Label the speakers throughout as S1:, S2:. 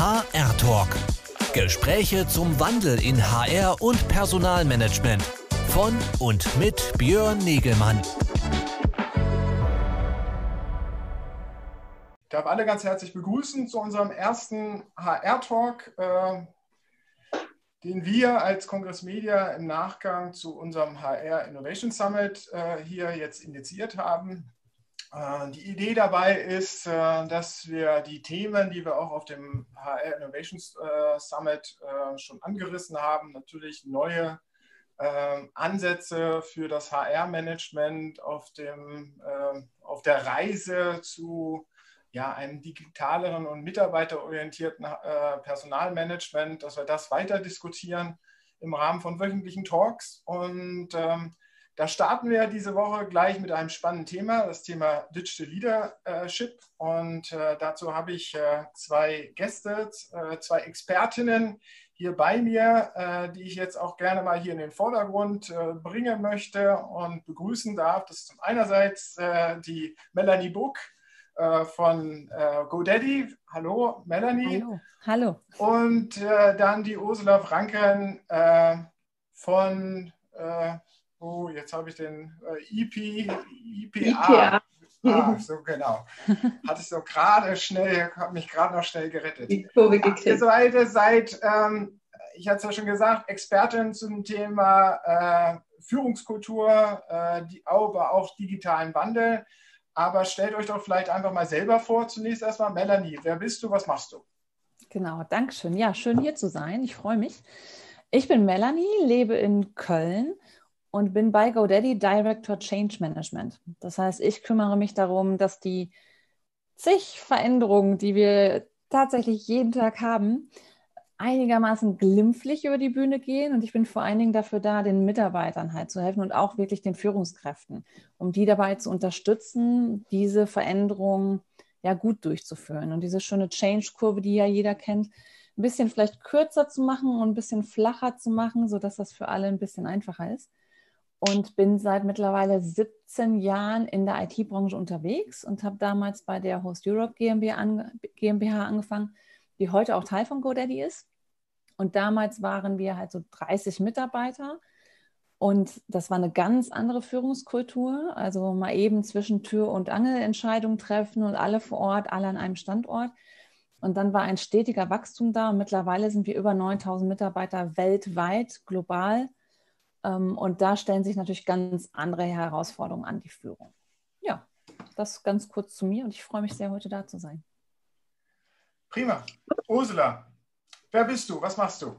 S1: HR Talk. Gespräche zum Wandel in HR und Personalmanagement. Von und mit Björn Negelmann.
S2: Ich darf alle ganz herzlich begrüßen zu unserem ersten HR Talk, äh, den wir als Kongress Media im Nachgang zu unserem HR Innovation Summit äh, hier jetzt initiiert haben. Äh, die Idee dabei ist, äh, dass wir die Themen, die wir auch auf dem HR Innovations äh, Summit schon angerissen haben, natürlich neue Ansätze für das HR-Management auf, auf der Reise zu ja, einem digitaleren und mitarbeiterorientierten Personalmanagement, dass wir das weiter diskutieren im Rahmen von wöchentlichen Talks. Und ähm, da starten wir diese Woche gleich mit einem spannenden Thema, das Thema Digital Leadership. Und äh, dazu habe ich äh, zwei Gäste, äh, zwei Expertinnen hier bei mir, äh, die ich jetzt auch gerne mal hier in den Vordergrund äh, bringen möchte und begrüßen darf. Das ist zum einerseits äh, die Melanie Buck von GoDaddy. Hallo, Melanie.
S3: Hallo. Hallo.
S2: Und dann die Ursula Franken von oh, jetzt habe ich den äh, IP, IPA. IPA. Ah, so genau. Hatte ich so gerade schnell, habe mich gerade noch schnell gerettet. Die Kurve gekriegt. Ihr beide seid, ähm, ich hatte es ja schon gesagt, Expertin zum Thema äh, Führungskultur, äh, die, aber auch digitalen Wandel. Aber stellt euch doch vielleicht einfach mal selber vor. Zunächst erstmal, Melanie, wer bist du, was machst du?
S3: Genau, danke schön. Ja, schön hier zu sein. Ich freue mich. Ich bin Melanie, lebe in Köln und bin bei GoDaddy Director Change Management. Das heißt, ich kümmere mich darum, dass die zig Veränderungen, die wir tatsächlich jeden Tag haben, einigermaßen glimpflich über die Bühne gehen. Und ich bin vor allen Dingen dafür da, den Mitarbeitern halt zu helfen und auch wirklich den Führungskräften, um die dabei zu unterstützen, diese Veränderungen ja gut durchzuführen. Und diese schöne Change-Kurve, die ja jeder kennt, ein bisschen vielleicht kürzer zu machen und ein bisschen flacher zu machen, sodass das für alle ein bisschen einfacher ist und bin seit mittlerweile 17 Jahren in der IT-Branche unterwegs und habe damals bei der Host Europe GmbH, an, GmbH, angefangen, die heute auch Teil von GoDaddy ist. Und damals waren wir halt so 30 Mitarbeiter und das war eine ganz andere Führungskultur. Also mal eben zwischen Tür und Angel Entscheidungen treffen und alle vor Ort, alle an einem Standort. Und dann war ein stetiger Wachstum da und mittlerweile sind wir über 9000 Mitarbeiter weltweit, global und da stellen sich natürlich ganz andere Herausforderungen an die Führung. Ja, das ganz kurz zu mir und ich freue mich sehr, heute da zu sein.
S2: Prima. Ursula, wer bist du? Was machst du?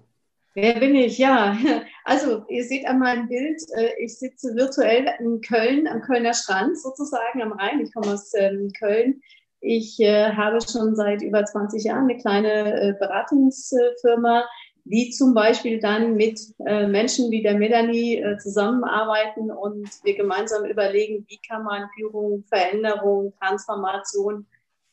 S4: Wer bin ich? Ja, also ihr seht an meinem Bild, äh, ich sitze virtuell in Köln, am Kölner Strand sozusagen am Rhein. Ich komme aus ähm, Köln. Ich äh, habe schon seit über 20 Jahren eine kleine äh, Beratungsfirma die zum Beispiel dann mit äh, Menschen wie der Melanie äh, zusammenarbeiten und wir gemeinsam überlegen, wie kann man Führung, Veränderung, Transformation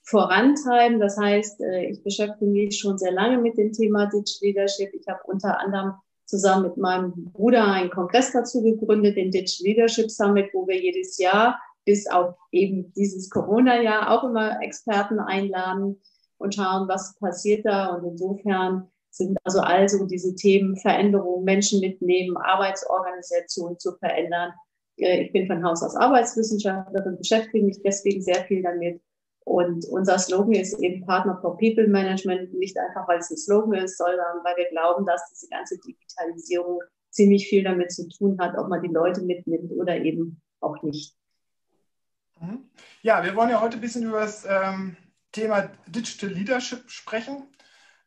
S4: vorantreiben. Das heißt, äh, ich beschäftige mich schon sehr lange mit dem Thema Digital Leadership. Ich habe unter anderem zusammen mit meinem Bruder einen Kongress dazu gegründet, den Digital Leadership Summit, wo wir jedes Jahr bis auf eben dieses Corona-Jahr auch immer Experten einladen und schauen, was passiert da. Und insofern sind also also diese Themen Veränderung, Menschen mitnehmen, Arbeitsorganisation zu verändern. Äh, ich bin von Haus aus Arbeitswissenschaftlerin, beschäftige mich deswegen sehr viel damit. Und unser Slogan ist eben Partner for People Management, nicht einfach, weil es ein Slogan ist, sondern weil wir glauben, dass diese ganze Digitalisierung ziemlich viel damit zu tun hat, ob man die Leute mitnimmt oder eben auch nicht.
S2: Mhm. Ja, wir wollen ja heute ein bisschen über das ähm, Thema Digital Leadership sprechen.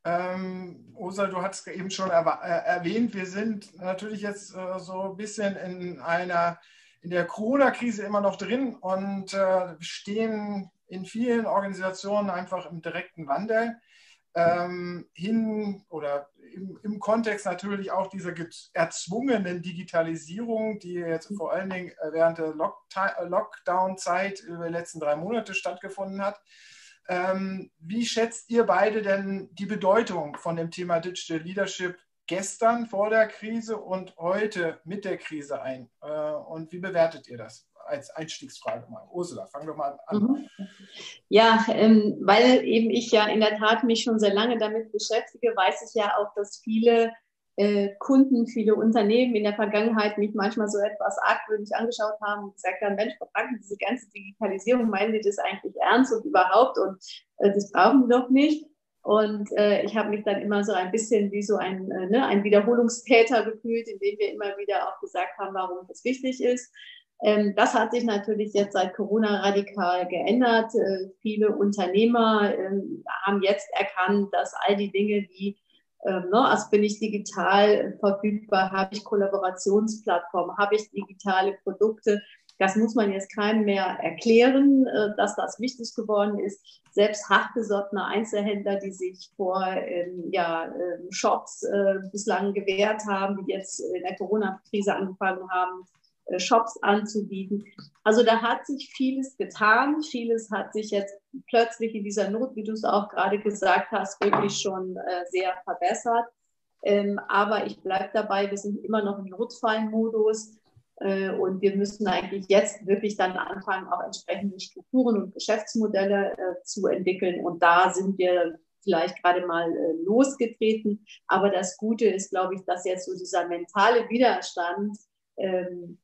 S2: Ähm, Osa, du hast eben schon äh, erwähnt, wir sind natürlich jetzt äh, so ein bisschen in einer, in der Corona-Krise immer noch drin und äh, stehen in vielen Organisationen einfach im direkten Wandel ähm, hin oder im, im, Kontext natürlich auch dieser erzwungenen Digitalisierung, die jetzt vor allen Dingen während der Lockdown-Zeit über die letzten drei Monate stattgefunden hat. Ähm, wie schätzt ihr beide denn die Bedeutung von dem Thema Digital Leadership gestern vor der Krise und heute mit der Krise ein? Äh, und wie bewertet ihr das? als Einstiegsfrage mal. Ursula, fang doch mal an. Mhm.
S4: Ja, ähm, weil eben ich ja in der Tat mich schon sehr lange damit beschäftige, weiß ich ja auch, dass viele Kunden, viele Unternehmen in der Vergangenheit mich manchmal so etwas argwöhnig angeschaut haben und gesagt haben, Mensch, Frank, diese ganze Digitalisierung, meinen die das eigentlich ernst und überhaupt und äh, das brauchen wir doch nicht. Und äh, ich habe mich dann immer so ein bisschen wie so ein, äh, ne, ein Wiederholungstäter gefühlt, indem wir immer wieder auch gesagt haben, warum das wichtig ist. Ähm, das hat sich natürlich jetzt seit Corona radikal geändert. Äh, viele Unternehmer ähm, haben jetzt erkannt, dass all die Dinge wie ähm, ne, also bin ich digital verfügbar, habe ich Kollaborationsplattformen, habe ich digitale Produkte, das muss man jetzt keinem mehr erklären, äh, dass das wichtig geworden ist. Selbst hartgesottene Einzelhändler, die sich vor ähm, ja, ähm, Shops äh, bislang gewehrt haben, die jetzt in der Corona-Krise angefangen haben, äh, Shops anzubieten. Also da hat sich vieles getan. Vieles hat sich jetzt plötzlich in dieser Not, wie du es auch gerade gesagt hast, wirklich schon sehr verbessert. Ähm, aber ich bleibe dabei, wir sind immer noch im Notfallmodus. Äh, und wir müssen eigentlich jetzt wirklich dann anfangen, auch entsprechende Strukturen und Geschäftsmodelle äh, zu entwickeln. Und da sind wir vielleicht gerade mal äh, losgetreten. Aber das Gute ist, glaube ich, dass jetzt so dieser mentale Widerstand ähm,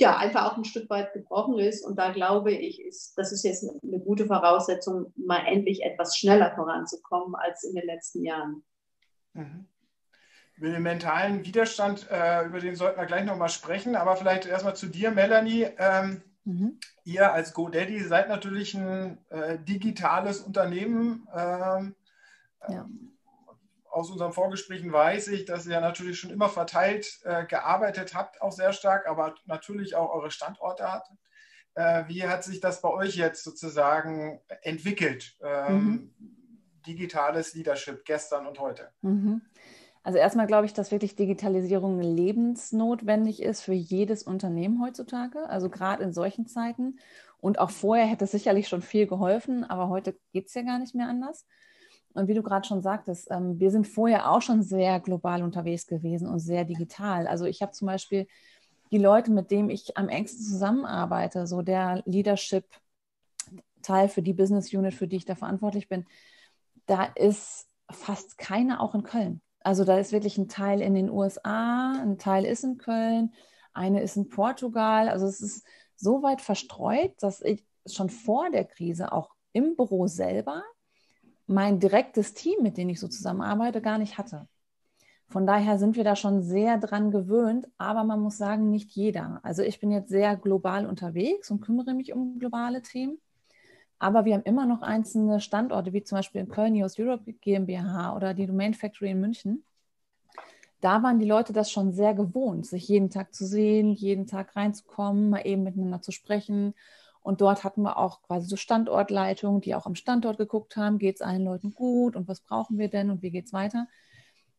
S4: ja, einfach auch ein Stück weit gebrochen ist. Und da glaube ich, ist, das ist jetzt eine gute Voraussetzung, mal endlich etwas schneller voranzukommen als in den letzten Jahren.
S2: Mhm. Über den mentalen Widerstand, äh, über den sollten wir gleich nochmal sprechen, aber vielleicht erstmal zu dir, Melanie. Ähm, mhm. Ihr als GoDaddy seid natürlich ein äh, digitales Unternehmen. Ähm, ja. Aus unseren Vorgesprächen weiß ich, dass ihr natürlich schon immer verteilt äh, gearbeitet habt, auch sehr stark, aber natürlich auch eure Standorte habt. Äh, wie hat sich das bei euch jetzt sozusagen entwickelt? Ähm, mhm. Digitales Leadership gestern und heute.
S3: Mhm. Also erstmal glaube ich, dass wirklich Digitalisierung lebensnotwendig ist für jedes Unternehmen heutzutage, also gerade in solchen Zeiten. Und auch vorher hätte es sicherlich schon viel geholfen, aber heute geht es ja gar nicht mehr anders. Und wie du gerade schon sagtest, ähm, wir sind vorher auch schon sehr global unterwegs gewesen und sehr digital. Also ich habe zum Beispiel die Leute, mit denen ich am engsten zusammenarbeite, so der Leadership-Teil für die Business Unit, für die ich da verantwortlich bin, da ist fast keiner auch in Köln. Also da ist wirklich ein Teil in den USA, ein Teil ist in Köln, eine ist in Portugal. Also es ist so weit verstreut, dass ich schon vor der Krise auch im Büro selber mein direktes Team, mit dem ich so zusammenarbeite, gar nicht hatte. Von daher sind wir da schon sehr dran gewöhnt, aber man muss sagen, nicht jeder. Also ich bin jetzt sehr global unterwegs und kümmere mich um globale Themen. Aber wir haben immer noch einzelne Standorte, wie zum Beispiel in Köln, News Europe GmbH oder die Domain Factory in München. Da waren die Leute das schon sehr gewohnt, sich jeden Tag zu sehen, jeden Tag reinzukommen, mal eben miteinander zu sprechen. Und dort hatten wir auch quasi so Standortleitungen, die auch am Standort geguckt haben, geht es allen Leuten gut und was brauchen wir denn und wie geht es weiter.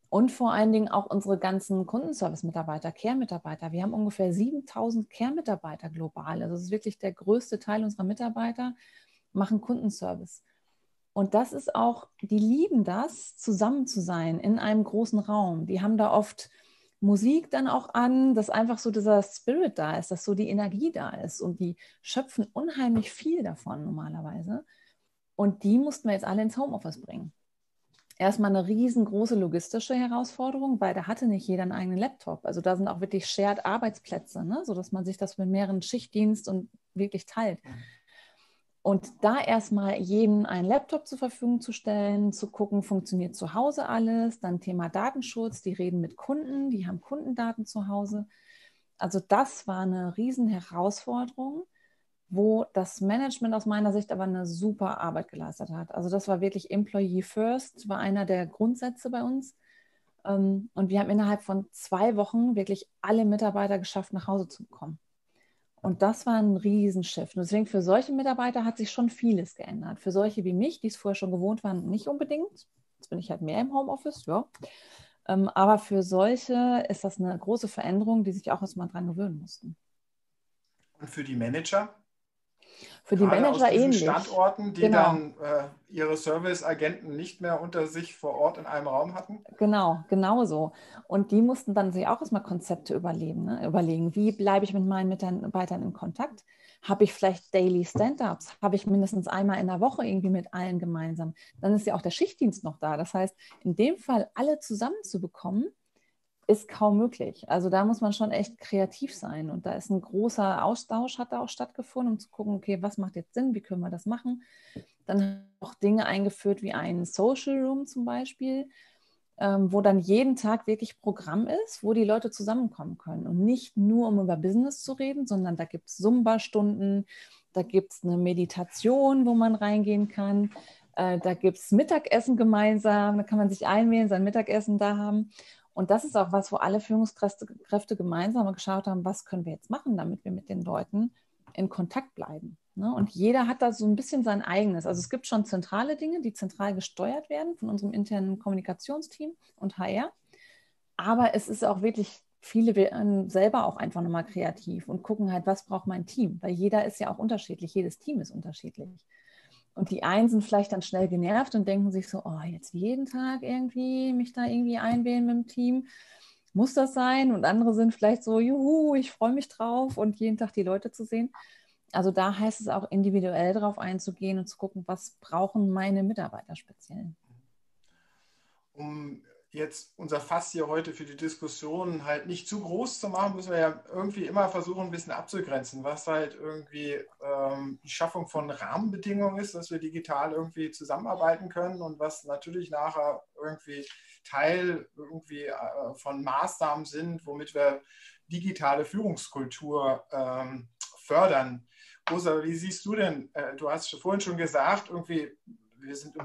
S3: Und vor allen Dingen auch unsere ganzen Kundenservice-Mitarbeiter, Care-Mitarbeiter. Wir haben ungefähr 7000 Care-Mitarbeiter global. Also das ist wirklich der größte Teil unserer Mitarbeiter machen Kundenservice. Und das ist auch, die lieben das, zusammen zu sein in einem großen Raum. Die haben da oft Musik dann auch an, dass einfach so dieser Spirit da ist, dass so die Energie da ist. Und die schöpfen unheimlich viel davon normalerweise. Und die mussten wir jetzt alle ins Homeoffice bringen. Erstmal eine riesengroße logistische Herausforderung, weil da hatte nicht jeder einen eigenen Laptop. Also da sind auch wirklich Shared Arbeitsplätze, ne? sodass man sich das mit mehreren Schichtdienst und wirklich teilt. Und da erstmal jedem einen Laptop zur Verfügung zu stellen, zu gucken, funktioniert zu Hause alles, dann Thema Datenschutz, die reden mit Kunden, die haben Kundendaten zu Hause. Also das war eine riesen Herausforderung, wo das Management aus meiner Sicht aber eine super Arbeit geleistet hat. Also das war wirklich Employee First, war einer der Grundsätze bei uns. Ähm, und wir haben innerhalb von zwei Wochen wirklich alle Mitarbeiter geschafft, nach Hause zu kommen. Und das war ein Riesenschiff. Und deswegen für solche Mitarbeiter hat sich schon vieles geändert. Für solche wie mich, die es vorher schon gewohnt waren, nicht unbedingt. Jetzt bin ich halt mehr im Homeoffice, ja. Ähm, aber für solche ist das eine große Veränderung, die sich auch erstmal dran gewöhnen mussten.
S2: Und für die Manager?
S3: Für die
S2: Gerade
S3: Manager
S2: aus
S3: ähnlich.
S2: Standorten, die
S3: Genau.
S2: dann äh, ihre Serviceagenten nicht mehr unter sich vor Ort in einem Raum hatten.
S3: Genau, genau so. Und die mussten dann sich auch erstmal Konzepte überleben, ne? überlegen, wie bleibe ich mit meinen Mitarbeitern in Kontakt? Habe ich vielleicht Daily Stand-ups? Habe ich mindestens einmal in der Woche irgendwie mit allen gemeinsam? Dann ist ja auch der Schichtdienst noch da. Das heißt, in dem Fall alle zusammenzubekommen, ist kaum möglich. Also da muss man schon echt kreativ sein. Und da ist ein großer Austausch, hat da auch stattgefunden, um zu gucken, okay, was macht jetzt Sinn, wie können wir das machen? Dann haben wir auch Dinge eingeführt wie einen Social Room zum Beispiel, ähm, wo dann jeden Tag wirklich Programm ist, wo die Leute zusammenkommen können. Und nicht nur, um über Business zu reden, sondern da gibt es Zumba-Stunden, da gibt es eine Meditation, wo man reingehen kann. Äh, da gibt es Mittagessen gemeinsam, da kann man sich einwählen, sein Mittagessen da haben. Und das ist auch was, wo alle Führungskräfte Kräfte gemeinsam geschaut haben, was können wir jetzt machen, damit wir mit den Leuten in Kontakt bleiben. Ne? Und jeder hat da so ein bisschen sein eigenes. Also es gibt schon zentrale Dinge, die zentral gesteuert werden von unserem internen Kommunikationsteam und HR. Aber es ist auch wirklich, viele werden selber auch einfach nochmal kreativ und gucken halt, was braucht mein Team? Weil jeder ist ja auch unterschiedlich, jedes Team ist unterschiedlich. Und die einen sind vielleicht dann schnell genervt und denken sich so, oh, jetzt jeden Tag irgendwie mich da irgendwie einwählen mit dem Team. Muss das sein? Und andere sind vielleicht so, juhu, ich freue mich drauf und jeden Tag die Leute zu sehen. Also da heißt es auch individuell drauf einzugehen und zu gucken, was brauchen meine Mitarbeiter speziell.
S2: Um jetzt unser Fass hier heute für die Diskussion halt nicht zu groß zu machen, müssen wir ja irgendwie immer versuchen, ein bisschen abzugrenzen, was halt irgendwie ähm, die Schaffung von Rahmenbedingungen ist, dass wir digital irgendwie zusammenarbeiten können und was natürlich nachher irgendwie Teil irgendwie äh, von Maßnahmen sind, womit wir digitale Führungskultur ähm, fördern. Rosa, wie siehst du denn? Äh, du hast vorhin schon gesagt, irgendwie, wir sind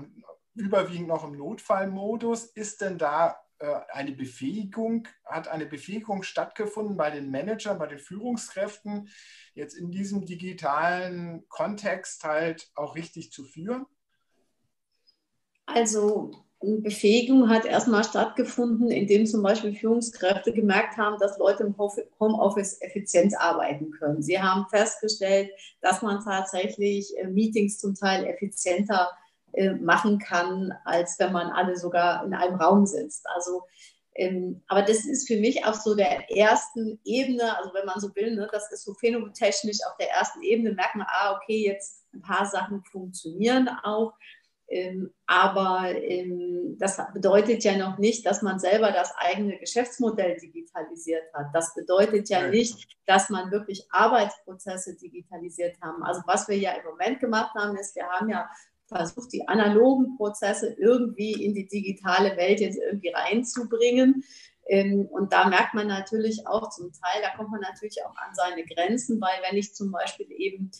S2: überwiegend noch im Notfallmodus. Ist denn da äh, eine Befähigung, hat eine Befähigung stattgefunden bei den Managern, bei den Führungskräften, jetzt in diesem digitalen Kontext halt auch richtig zu führen?
S4: Also Befähigung hat erstmal stattgefunden, indem zum Beispiel Führungskräfte gemerkt haben, dass Leute im Homeoffice effizient arbeiten können. Sie haben festgestellt, dass man tatsächlich äh, Meetings zum Teil effizienter äh, machen kann, als wenn man alle sogar in einem Raum sitzt. Also, ähm, aber das ist für mich auf so der ersten Ebene, also wenn man so will, ne, das ist so phänomotechnisch auf der ersten Ebene, merkt man, ah, okay, jetzt ein paar Sachen funktionieren auch. Ähm, aber ähm, das bedeutet ja noch nicht, dass man selber das eigene Geschäftsmodell digitalisiert hat. Das bedeutet ja nicht, dass man wirklich Arbeitsprozesse digitalisiert haben. Also was wir ja im Moment gemacht haben, ist, wir haben ja versucht, die analogen Prozesse irgendwie in die digitale Welt jetzt irgendwie reinzubringen. Ähm, und da merkt man natürlich auch zum Teil, da kommt man natürlich auch an seine Grenzen, weil wenn ich zum Beispiel eben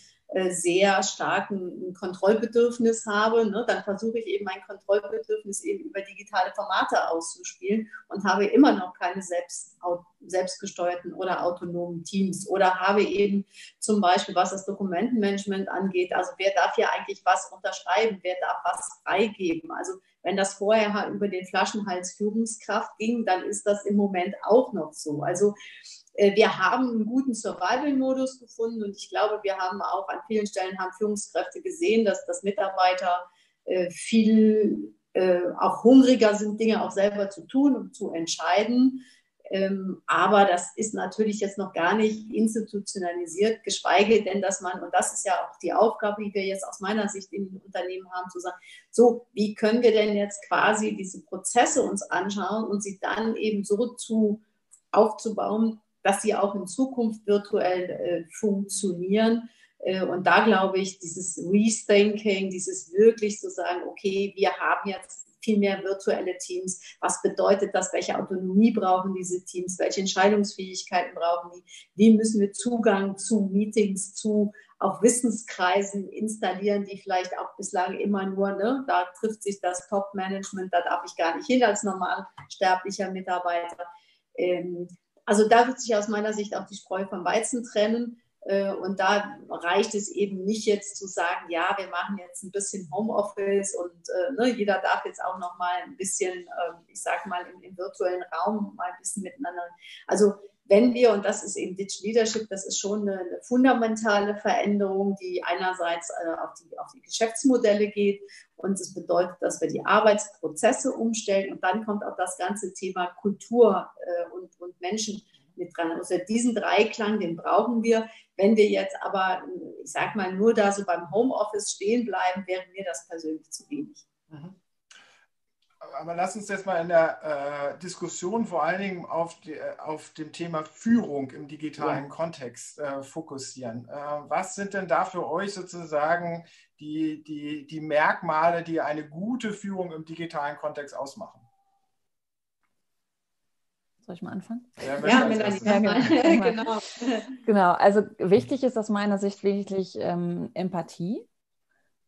S4: sehr stark ein Kontrollbedürfnis habe, ne, dann versuche ich eben mein Kontrollbedürfnis eben über digitale Formate auszuspielen und habe immer noch keine selbst, selbstgesteuerten oder autonomen Teams oder habe eben zum Beispiel, was das Dokumentenmanagement angeht, also wer darf hier eigentlich was unterschreiben, wer darf was freigeben. Also wenn das vorher über den Flaschenhals Führungskraft ging, dann ist das im Moment auch noch so. Also äh, wir haben einen guten Survival-Modus gefunden und ich glaube, wir haben auch an vielen Stellen haben Führungskräfte gesehen, dass, dass Mitarbeiter äh, viel äh, auch hungriger sind, Dinge auch selber zu tun und zu entscheiden. Ähm, aber das ist natürlich jetzt noch gar nicht institutionalisiert, geschweige denn, dass man, und das ist ja auch die Aufgabe, die wir jetzt aus meiner Sicht im Unternehmen haben, zu sagen, so, wie können wir denn jetzt quasi diese Prozesse uns anschauen und sie dann eben so zu aufzubauen, dass sie auch in Zukunft virtuell äh, funktionieren. Äh, und da glaube ich, dieses Rethinking, dieses wirklich zu sagen, okay, wir haben jetzt viel mehr virtuelle Teams. Was bedeutet das? Welche Autonomie brauchen diese Teams? Welche Entscheidungsfähigkeiten brauchen die? Wie müssen wir Zugang zu Meetings, zu auch Wissenskreisen installieren, die vielleicht auch bislang immer nur, ne, da trifft sich das Top-Management, da darf ich gar nicht hin als normal sterblicher Mitarbeiter. Ähm, also da wird sich aus meiner Sicht auch die Spreu vom Weizen trennen. Äh, und da reicht es eben nicht jetzt zu sagen, ja, wir machen jetzt ein bisschen Homeoffice und äh, ne, jeder darf jetzt auch noch mal ein bisschen, äh, ich sage mal, im, im, virtuellen Raum mal ein bisschen miteinander. Also wenn wir, und das ist eben Digital Leadership, das ist schon eine, eine fundamentale Veränderung, die einerseits äh, auf, die, auf die Geschäftsmodelle geht und es das bedeutet, dass wir die Arbeitsprozesse umstellen und dann kommt auch das ganze Thema Kultur äh, und, und Menschen mit dran. Also diesen Dreiklang, den brauchen wir. Wenn wir jetzt aber, ich sag mal, nur da so beim Homeoffice stehen bleiben, wäre mir das persönlich zu wenig. Mhm
S2: aber lass uns jetzt mal in der äh, Diskussion vor allen Dingen auf, die, äh, auf dem Thema Führung im digitalen ja. Kontext äh, fokussieren. Äh, was sind denn da für euch sozusagen die, die, die Merkmale, die eine gute Führung im digitalen Kontext ausmachen?
S3: Soll ich mal anfangen?
S4: Ja, ja, genau.
S3: genau. genau. Also wichtig ist aus meiner Sicht wirklich ähm, Empathie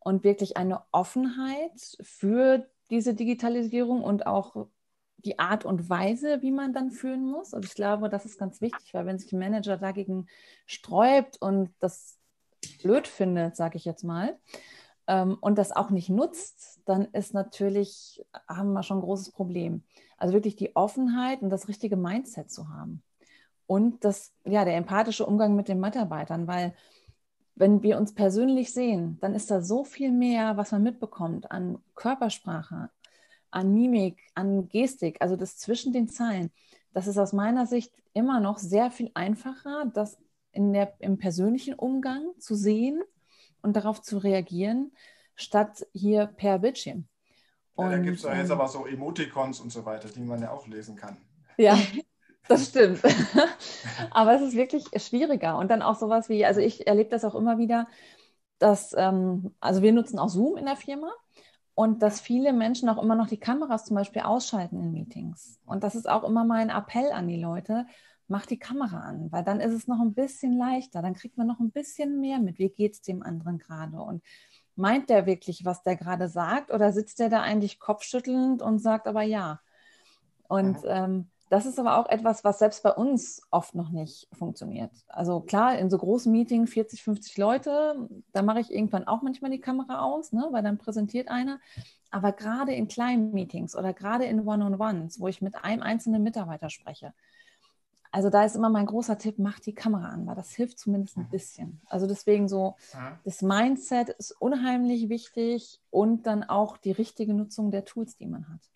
S3: und wirklich eine Offenheit für diese Digitalisierung und auch die Art und Weise, wie man dann führen muss. Und ich glaube, das ist ganz wichtig, weil wenn sich ein Manager dagegen sträubt und das blöd findet, sage ich jetzt mal, ähm, und das auch nicht nutzt, dann ist natürlich, haben wir schon ein großes Problem. Also wirklich die Offenheit und das richtige Mindset zu haben. Und das, ja, der empathische Umgang mit den Mitarbeitern, weil wenn wir uns persönlich sehen, dann ist da so viel mehr, was man mitbekommt an Körpersprache, an Mimik, an Gestik, also das zwischen den Zeilen. Das ist aus meiner Sicht immer noch sehr viel einfacher, das in der, im persönlichen Umgang zu sehen und darauf zu reagieren, statt hier per Bildschirm.
S2: Ja, da gibt es ja jetzt ähm, aber so Emoticons und so weiter, die man ja auch lesen kann.
S3: Ja, Das stimmt. Aber es ist wirklich schwieriger. Und dann auch sowas wie, also ich erlebe das auch immer wieder, dass, ähm, also wir nutzen auch Zoom in der Firma und dass viele Menschen auch immer noch die Kameras zum Beispiel ausschalten in Meetings. Und das ist auch immer mein Appell an die Leute, mach die Kamera an, weil dann ist es noch ein bisschen leichter, dann kriegt man noch ein bisschen mehr mit, wie geht es dem anderen gerade und meint der wirklich, was der gerade sagt oder sitzt der da eigentlich kopfschüttelnd und sagt aber ja. Und ähm, das ist aber auch etwas, was selbst bei uns oft noch nicht funktioniert. Also klar, in so großen Meetings, 40, 50 Leute, da mache ich irgendwann auch manchmal die Kamera aus, ne, weil dann präsentiert einer. Aber gerade in kleinen Meetings oder gerade in One-on-Ones, wo ich mit einem einzelnen Mitarbeiter spreche, also da ist immer mein großer Tipp, mach die Kamera an, weil das hilft zumindest ein mhm. bisschen. Also deswegen so, das Mindset ist unheimlich wichtig und dann auch die richtige Nutzung der Tools, die man hat.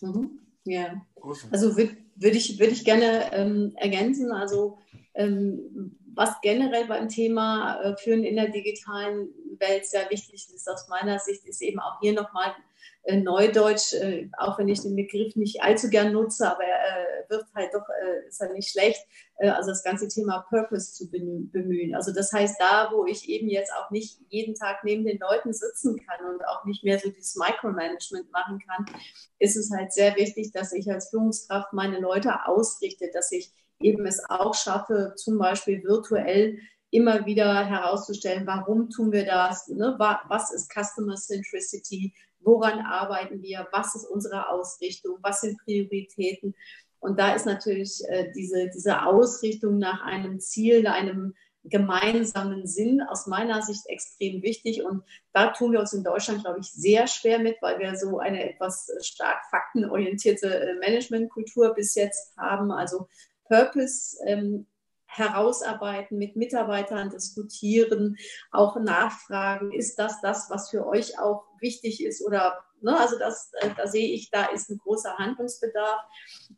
S4: Mhm. Ja, also würde würd ich, würd ich gerne ähm, ergänzen, also ähm, was generell beim Thema äh, Führen in der digitalen Welt sehr wichtig ist aus meiner Sicht, ist eben auch hier nochmal äh, Neudeutsch, äh, auch wenn ich den Begriff nicht allzu gern nutze, aber er wird halt doch, ist er nicht schlecht, also das ganze Thema Purpose zu bemühen. Also das heißt, da, wo ich eben jetzt auch nicht jeden Tag neben den Leuten sitzen kann und auch nicht mehr so dieses Micromanagement machen kann, ist es halt sehr wichtig, dass ich als Führungskraft meine Leute ausrichte, dass ich eben es auch schaffe, zum Beispiel virtuell immer wieder herauszustellen, warum tun wir das, ne? was ist Customer Centricity, woran arbeiten wir, was ist unsere Ausrichtung, was sind Prioritäten. Und da ist natürlich äh, diese, diese Ausrichtung nach einem Ziel, einem gemeinsamen Sinn aus meiner Sicht extrem wichtig. Und da tun wir uns in Deutschland, glaube ich, sehr schwer mit, weil wir so eine etwas stark faktenorientierte äh, Managementkultur bis jetzt haben. Also Purpose ähm, herausarbeiten, mit Mitarbeitern diskutieren, auch nachfragen, ist das das, was für euch auch wichtig ist oder ne, also das, äh, da sehe ich, da ist ein großer Handlungsbedarf.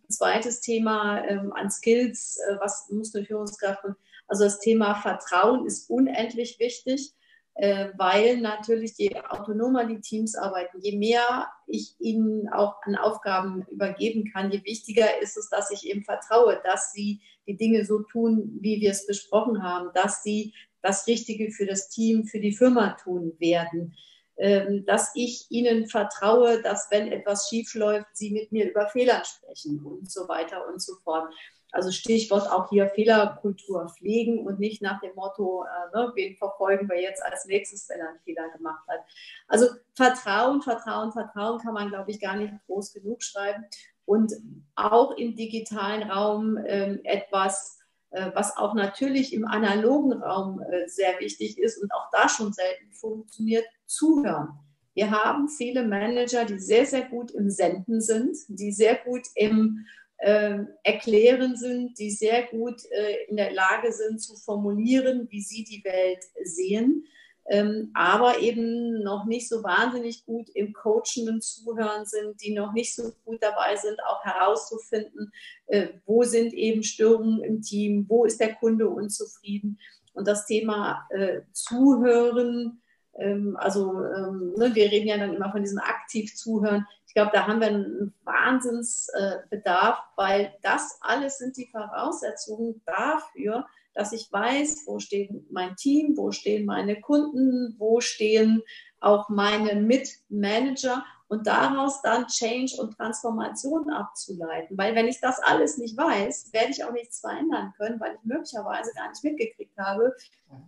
S4: Zweites Thema ähm, an Skills, äh, was muss eine Führungskraft, also das Thema Vertrauen ist unendlich wichtig. Äh, weil natürlich je autonomer die Teams arbeiten, je mehr ich ihnen auch an Aufgaben übergeben kann, je wichtiger ist es, dass ich eben vertraue, dass sie die Dinge so tun, wie wir es besprochen haben, dass sie das Richtige für das Team, für die Firma tun werden, ähm, dass ich ihnen vertraue, dass wenn etwas schief läuft, sie mit mir über Fehler sprechen und so weiter und so fort. Also Stichwort auch hier Fehlerkultur pflegen und nicht nach dem Motto, äh, ne, wen verfolgen wir jetzt als nächstes, wenn er einen Fehler gemacht hat. Also Vertrauen, Vertrauen, Vertrauen kann man, glaube ich, gar nicht groß genug schreiben. Und auch im digitalen Raum äh, etwas, äh, was auch natürlich im analogen Raum äh, sehr wichtig ist und auch da schon selten funktioniert, zuhören. Wir haben viele Manager, die sehr, sehr gut im Senden sind, die sehr gut im äh, erklären sind, die sehr gut äh, in der Lage sind zu formulieren, wie sie die Welt sehen, ähm, aber eben noch nicht so wahnsinnig gut im coachenden Zuhören sind, die noch nicht so gut dabei sind, auch herauszufinden, äh, wo sind eben Störungen im Team, wo ist der Kunde unzufrieden. Und das Thema äh, Zuhören, ähm, also ähm, ne, wir reden ja dann immer von diesem aktiv Zuhören. Ich glaube, da haben wir einen Wahnsinnsbedarf, weil das alles sind die Voraussetzungen dafür, dass ich weiß, wo steht mein Team, wo stehen meine Kunden, wo stehen auch meine Mitmanager und daraus dann Change und Transformation abzuleiten. Weil wenn ich das alles nicht weiß, werde ich auch nichts verändern können, weil ich möglicherweise gar nicht mitgekriegt habe,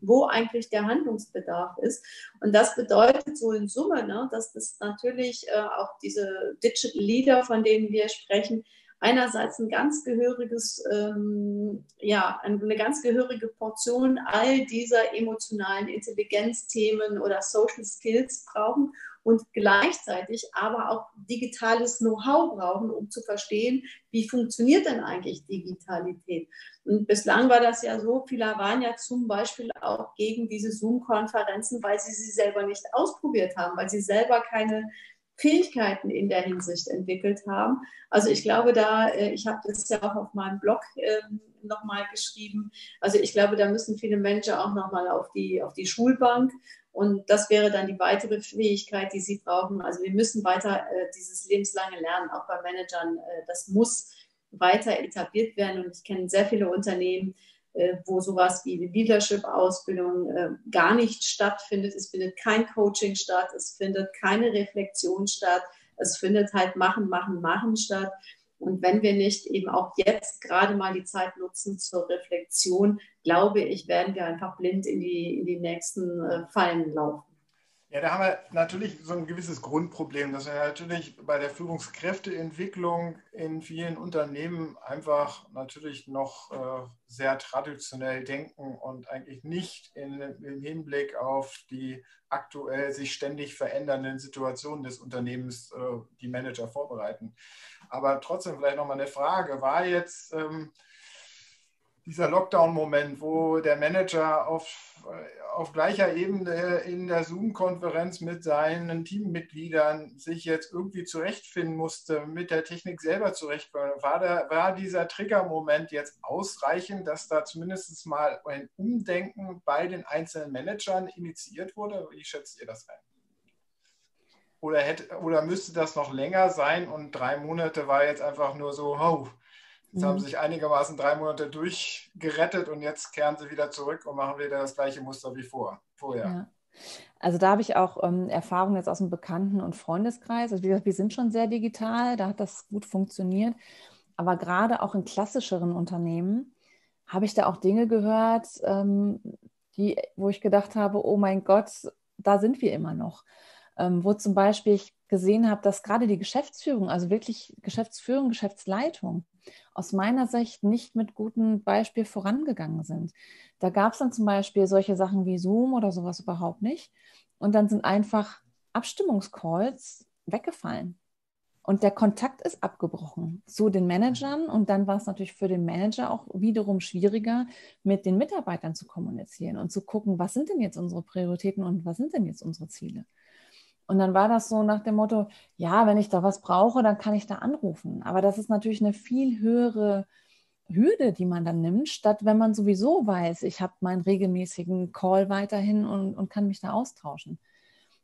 S4: wo eigentlich der Handlungsbedarf ist. Und das bedeutet so in Summe, ne, dass das natürlich äh, auch diese Digital Leader, von denen wir sprechen, einerseits ein ganz gehöriges, ähm, ja, eine ganz gehörige Portion all dieser emotionalen Intelligenzthemen oder Social Skills brauchen und gleichzeitig aber auch digitales Know-how brauchen, um zu verstehen, wie funktioniert denn eigentlich Digitalität. Und bislang war das ja so, viele waren ja zum Beispiel auch gegen diese Zoom-Konferenzen, weil sie sie selber nicht ausprobiert haben, weil sie selber keine Fähigkeiten in der Hinsicht entwickelt haben. Also ich glaube da, äh, ich habe das ja auch auf meinem Blog ähm, nochmal geschrieben, also ich glaube, da müssen viele Menschen auch nochmal auf die, auf die Schulbank und das wäre dann die weitere Fähigkeit, die sie brauchen. Also wir müssen weiter äh, dieses lebenslange Lernen, auch bei Managern, äh, das muss weiter etabliert werden. Und ich kenne sehr viele Unternehmen, äh, wo sowas wie Leadership-Ausbildung äh, gar nicht stattfindet. Es findet kein Coaching statt, es findet keine Reflexion statt, es findet halt Machen, Machen, Machen statt. Und wenn wir nicht eben auch jetzt gerade mal die Zeit nutzen zur Reflexion, glaube ich, werden wir einfach blind in die, in die nächsten äh, Fallen laufen.
S2: Ja, da haben wir natürlich so ein gewisses Grundproblem, dass wir natürlich bei der Führungskräfteentwicklung in vielen Unternehmen einfach natürlich noch äh, sehr traditionell denken und eigentlich nicht in, im Hinblick auf die aktuell sich ständig verändernden Situationen des Unternehmens äh, die Manager vorbereiten. Aber trotzdem vielleicht nochmal eine Frage, war jetzt... Ähm, dieser Lockdown-Moment, wo der Manager auf, auf gleicher Ebene in der Zoom-Konferenz mit seinen Teammitgliedern sich jetzt irgendwie zurechtfinden musste, mit der Technik selber zurechtfinden, war, der, war dieser Trigger-Moment jetzt ausreichend, dass da zumindest mal ein Umdenken bei den einzelnen Managern initiiert wurde? Wie schätzt ihr das ein? Oder, hätte, oder müsste das noch länger sein und drei Monate war jetzt einfach nur so, oh, Jetzt mhm. haben sie sich einigermaßen drei Monate durchgerettet und jetzt kehren sie wieder zurück und machen wieder das gleiche Muster wie vor, vorher. Ja.
S3: Also da habe ich auch ähm, Erfahrungen jetzt aus dem Bekannten- und Freundeskreis. Also wie gesagt, wir sind schon sehr digital, da hat das gut funktioniert. Aber gerade auch in klassischeren Unternehmen habe ich da auch Dinge gehört, ähm, die, wo ich gedacht habe, oh mein Gott, da sind wir immer noch. Ähm, wo zum Beispiel ich gesehen habe, dass gerade die Geschäftsführung, also wirklich Geschäftsführung, Geschäftsleitung, aus meiner Sicht nicht mit gutem Beispiel vorangegangen sind. Da gab es dann zum Beispiel solche Sachen wie Zoom oder sowas überhaupt nicht. Und dann sind einfach Abstimmungscalls weggefallen. Und der Kontakt ist abgebrochen zu den Managern. Und dann war es natürlich für den Manager auch wiederum schwieriger, mit den Mitarbeitern zu kommunizieren und zu gucken, was sind denn jetzt unsere Prioritäten und was sind denn jetzt unsere Ziele. Und dann war das so nach dem Motto, ja, wenn ich da was brauche, dann kann ich da anrufen. Aber das ist natürlich eine viel höhere Hürde, die man dann nimmt, statt wenn man sowieso weiß, ich habe meinen regelmäßigen Call weiterhin und, und kann mich da austauschen.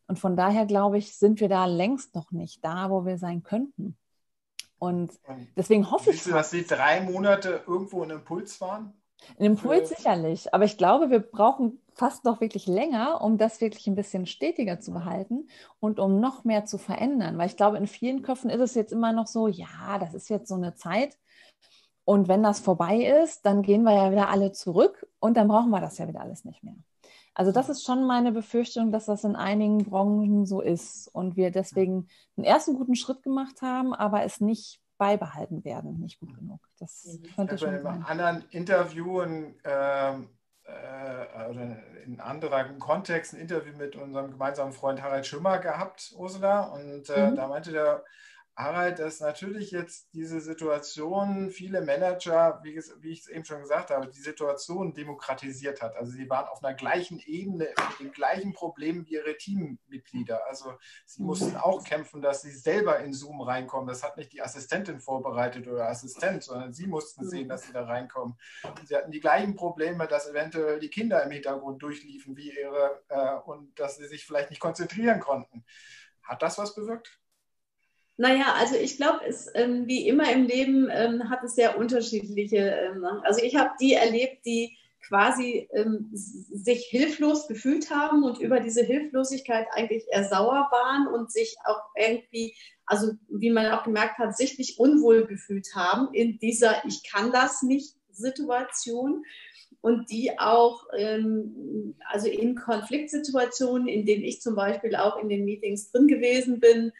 S3: Und von daher glaube ich, sind wir da längst noch nicht da, wo wir sein könnten. Und deswegen hoffe
S2: Siehst ich. Du, dass die drei Monate irgendwo ein Impuls waren?
S3: Ein Impuls sicherlich, aber ich glaube, wir brauchen fast noch wirklich länger, um das wirklich ein bisschen stetiger zu behalten und um noch mehr zu verändern. Weil ich glaube, in vielen Köpfen ist es jetzt immer noch so, ja, das ist jetzt so eine Zeit. Und wenn das vorbei ist, dann gehen wir ja wieder alle zurück und dann brauchen wir das ja wieder alles nicht mehr. Also das ist schon meine Befürchtung, dass das in einigen Branchen so ist und wir deswegen einen ersten guten Schritt gemacht haben, aber es nicht beibehalten werden, nicht gut genug. Das
S2: mhm. könnte schon sein. In anderen Interviewen äh, oder in anderem Kontext ein Interview mit unserem gemeinsamen Freund Harald Schimmer gehabt, Ursula. Und äh, mhm. da meinte der Harald, dass natürlich jetzt diese Situation viele Manager, wie, wie ich es eben schon gesagt habe, die Situation demokratisiert hat. Also sie waren auf einer gleichen Ebene mit den gleichen Problemen wie ihre Teammitglieder. Also sie mhm. mussten auch kämpfen, dass sie selber in Zoom reinkommen. Das hat nicht die Assistentin vorbereitet oder Assistent, sondern sie mussten sehen, dass sie da reinkommen. Und sie hatten die gleichen Probleme, dass eventuell die Kinder im Hintergrund durchliefen wie ihre äh, und dass sie sich vielleicht nicht konzentrieren konnten. Hat das was bewirkt?
S4: Naja, also ich glaube, ähm, wie immer im Leben ähm, hat es sehr unterschiedliche. Ähm, also ich habe die erlebt, die quasi ähm, sich hilflos gefühlt haben und über diese Hilflosigkeit eigentlich eher sauer waren und sich auch irgendwie, also wie man auch gemerkt hat, sichtlich unwohl gefühlt haben in dieser Ich kann das nicht Situation und die auch ähm, also in Konfliktsituationen, in denen ich zum Beispiel auch in den Meetings drin gewesen bin,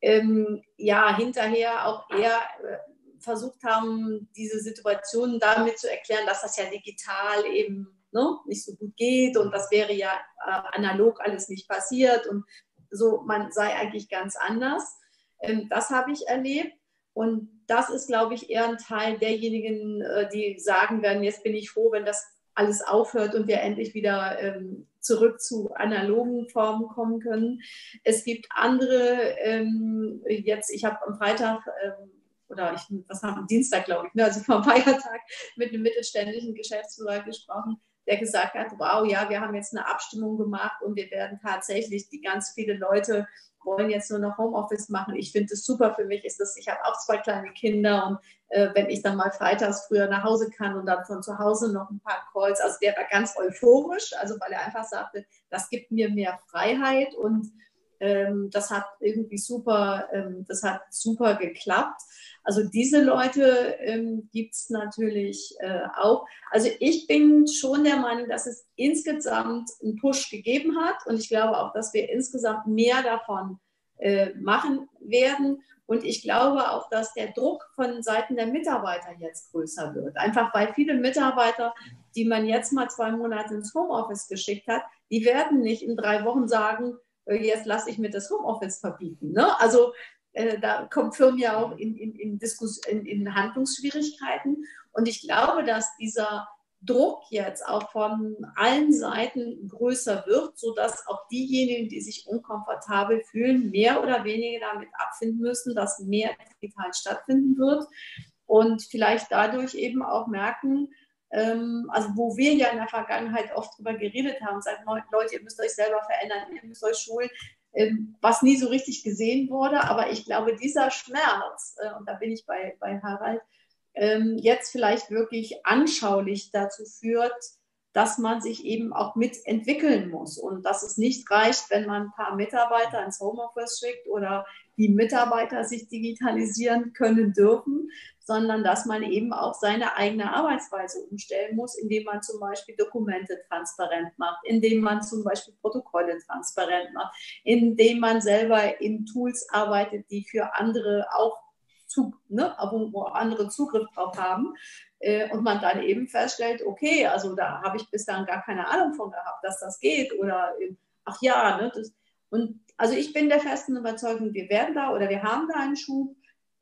S4: ähm, ja, hinterher auch eher äh, versucht haben, diese Situationen damit zu erklären, dass das ja digital eben ne, nicht so gut geht und das wäre ja äh, analog alles nicht passiert und so, man sei eigentlich ganz anders. Ähm, das habe ich erlebt. Und das ist, glaube ich, eher ein Teil derjenigen, äh, die sagen werden, jetzt bin ich froh, wenn das alles aufhört und wir endlich wieder ähm, zurück zu analogen Formen kommen können. Es gibt andere, ähm, jetzt, ich habe am Freitag ähm, oder ich, was haben am Dienstag, glaube ich, ne, also vom Feiertag mit einem mittelständischen Geschäftsführer gesprochen, der gesagt hat, wow, ja, wir haben jetzt eine Abstimmung gemacht und wir werden tatsächlich die ganz viele Leute wollen jetzt nur noch Homeoffice machen. Ich finde es super. Für mich ist das, ich habe auch zwei kleine Kinder und äh, wenn ich dann mal freitags früher nach Hause kann und dann von zu Hause noch ein paar Calls, also der war ganz euphorisch, also weil er einfach sagte, das gibt mir mehr Freiheit und ähm, das hat irgendwie super, ähm, das hat super geklappt. Also diese Leute ähm, gibt es natürlich äh, auch. Also ich bin schon der Meinung, dass es insgesamt einen Push gegeben hat und ich glaube auch, dass wir insgesamt mehr davon äh, machen werden. Und ich glaube auch, dass der Druck von Seiten der Mitarbeiter jetzt größer wird. Einfach weil viele Mitarbeiter, die man jetzt mal zwei Monate ins Homeoffice geschickt hat, die werden nicht in drei Wochen sagen, jetzt lasse ich mir das Homeoffice verbieten. Ne? Also äh, da kommt Firmen ja auch in, in, in, Diskus in, in Handlungsschwierigkeiten. Und ich glaube, dass dieser Druck jetzt auch von allen Seiten größer wird, sodass auch diejenigen, die sich unkomfortabel fühlen, mehr oder weniger damit abfinden müssen, dass mehr digital stattfinden wird und vielleicht dadurch eben auch merken, also wo wir ja in der Vergangenheit oft drüber geredet haben, sagen, Leute, ihr müsst euch selber verändern, ihr müsst euch schulen, ähm, was nie so richtig gesehen wurde. Aber ich glaube, dieser Schmerz, äh, und da bin ich bei, bei Harald, ähm, jetzt vielleicht wirklich anschaulich dazu führt, dass man sich eben auch mitentwickeln muss und dass es nicht reicht, wenn man ein paar Mitarbeiter ins Homeoffice schickt oder die Mitarbeiter sich digitalisieren können dürfen, sondern dass man eben auch seine eigene Arbeitsweise umstellen muss, indem man zum Beispiel Dokumente transparent macht, indem man zum Beispiel Protokolle transparent macht, indem man selber in Tools arbeitet, die für andere auch zu, ne, wo, andere Zugriff drauf haben. Äh, und man dann eben feststellt, okay, also da habe ich bislang gar keine Ahnung von gehabt, dass das geht. Oder ach ja, ne, das, und also ich bin der festen Überzeugung, wir werden da oder wir haben da einen Schub,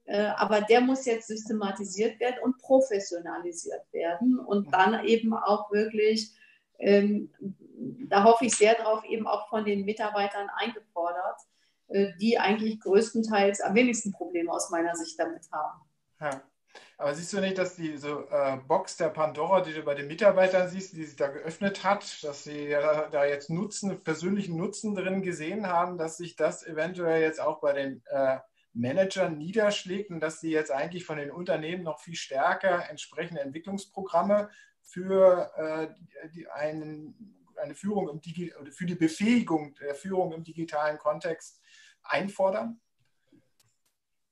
S4: äh, aber der muss jetzt systematisiert werden und professionalisiert werden und dann eben auch wirklich, ähm, da hoffe ich sehr drauf, eben auch von den Mitarbeitern eingefordert, äh, die eigentlich größtenteils am wenigsten Probleme aus meiner Sicht damit haben.
S2: Ja. Aber siehst du nicht, dass diese äh, Box der Pandora, die du bei den Mitarbeitern siehst, die sich da geöffnet hat, dass sie ja da jetzt Nutzen, persönlichen Nutzen drin gesehen haben, dass sich das eventuell jetzt auch bei den äh, Managern niederschlägt und dass sie jetzt eigentlich von den Unternehmen noch viel stärker entsprechende Entwicklungsprogramme für äh, die, einen, eine Führung im Digi für die Befähigung der Führung im digitalen Kontext einfordern?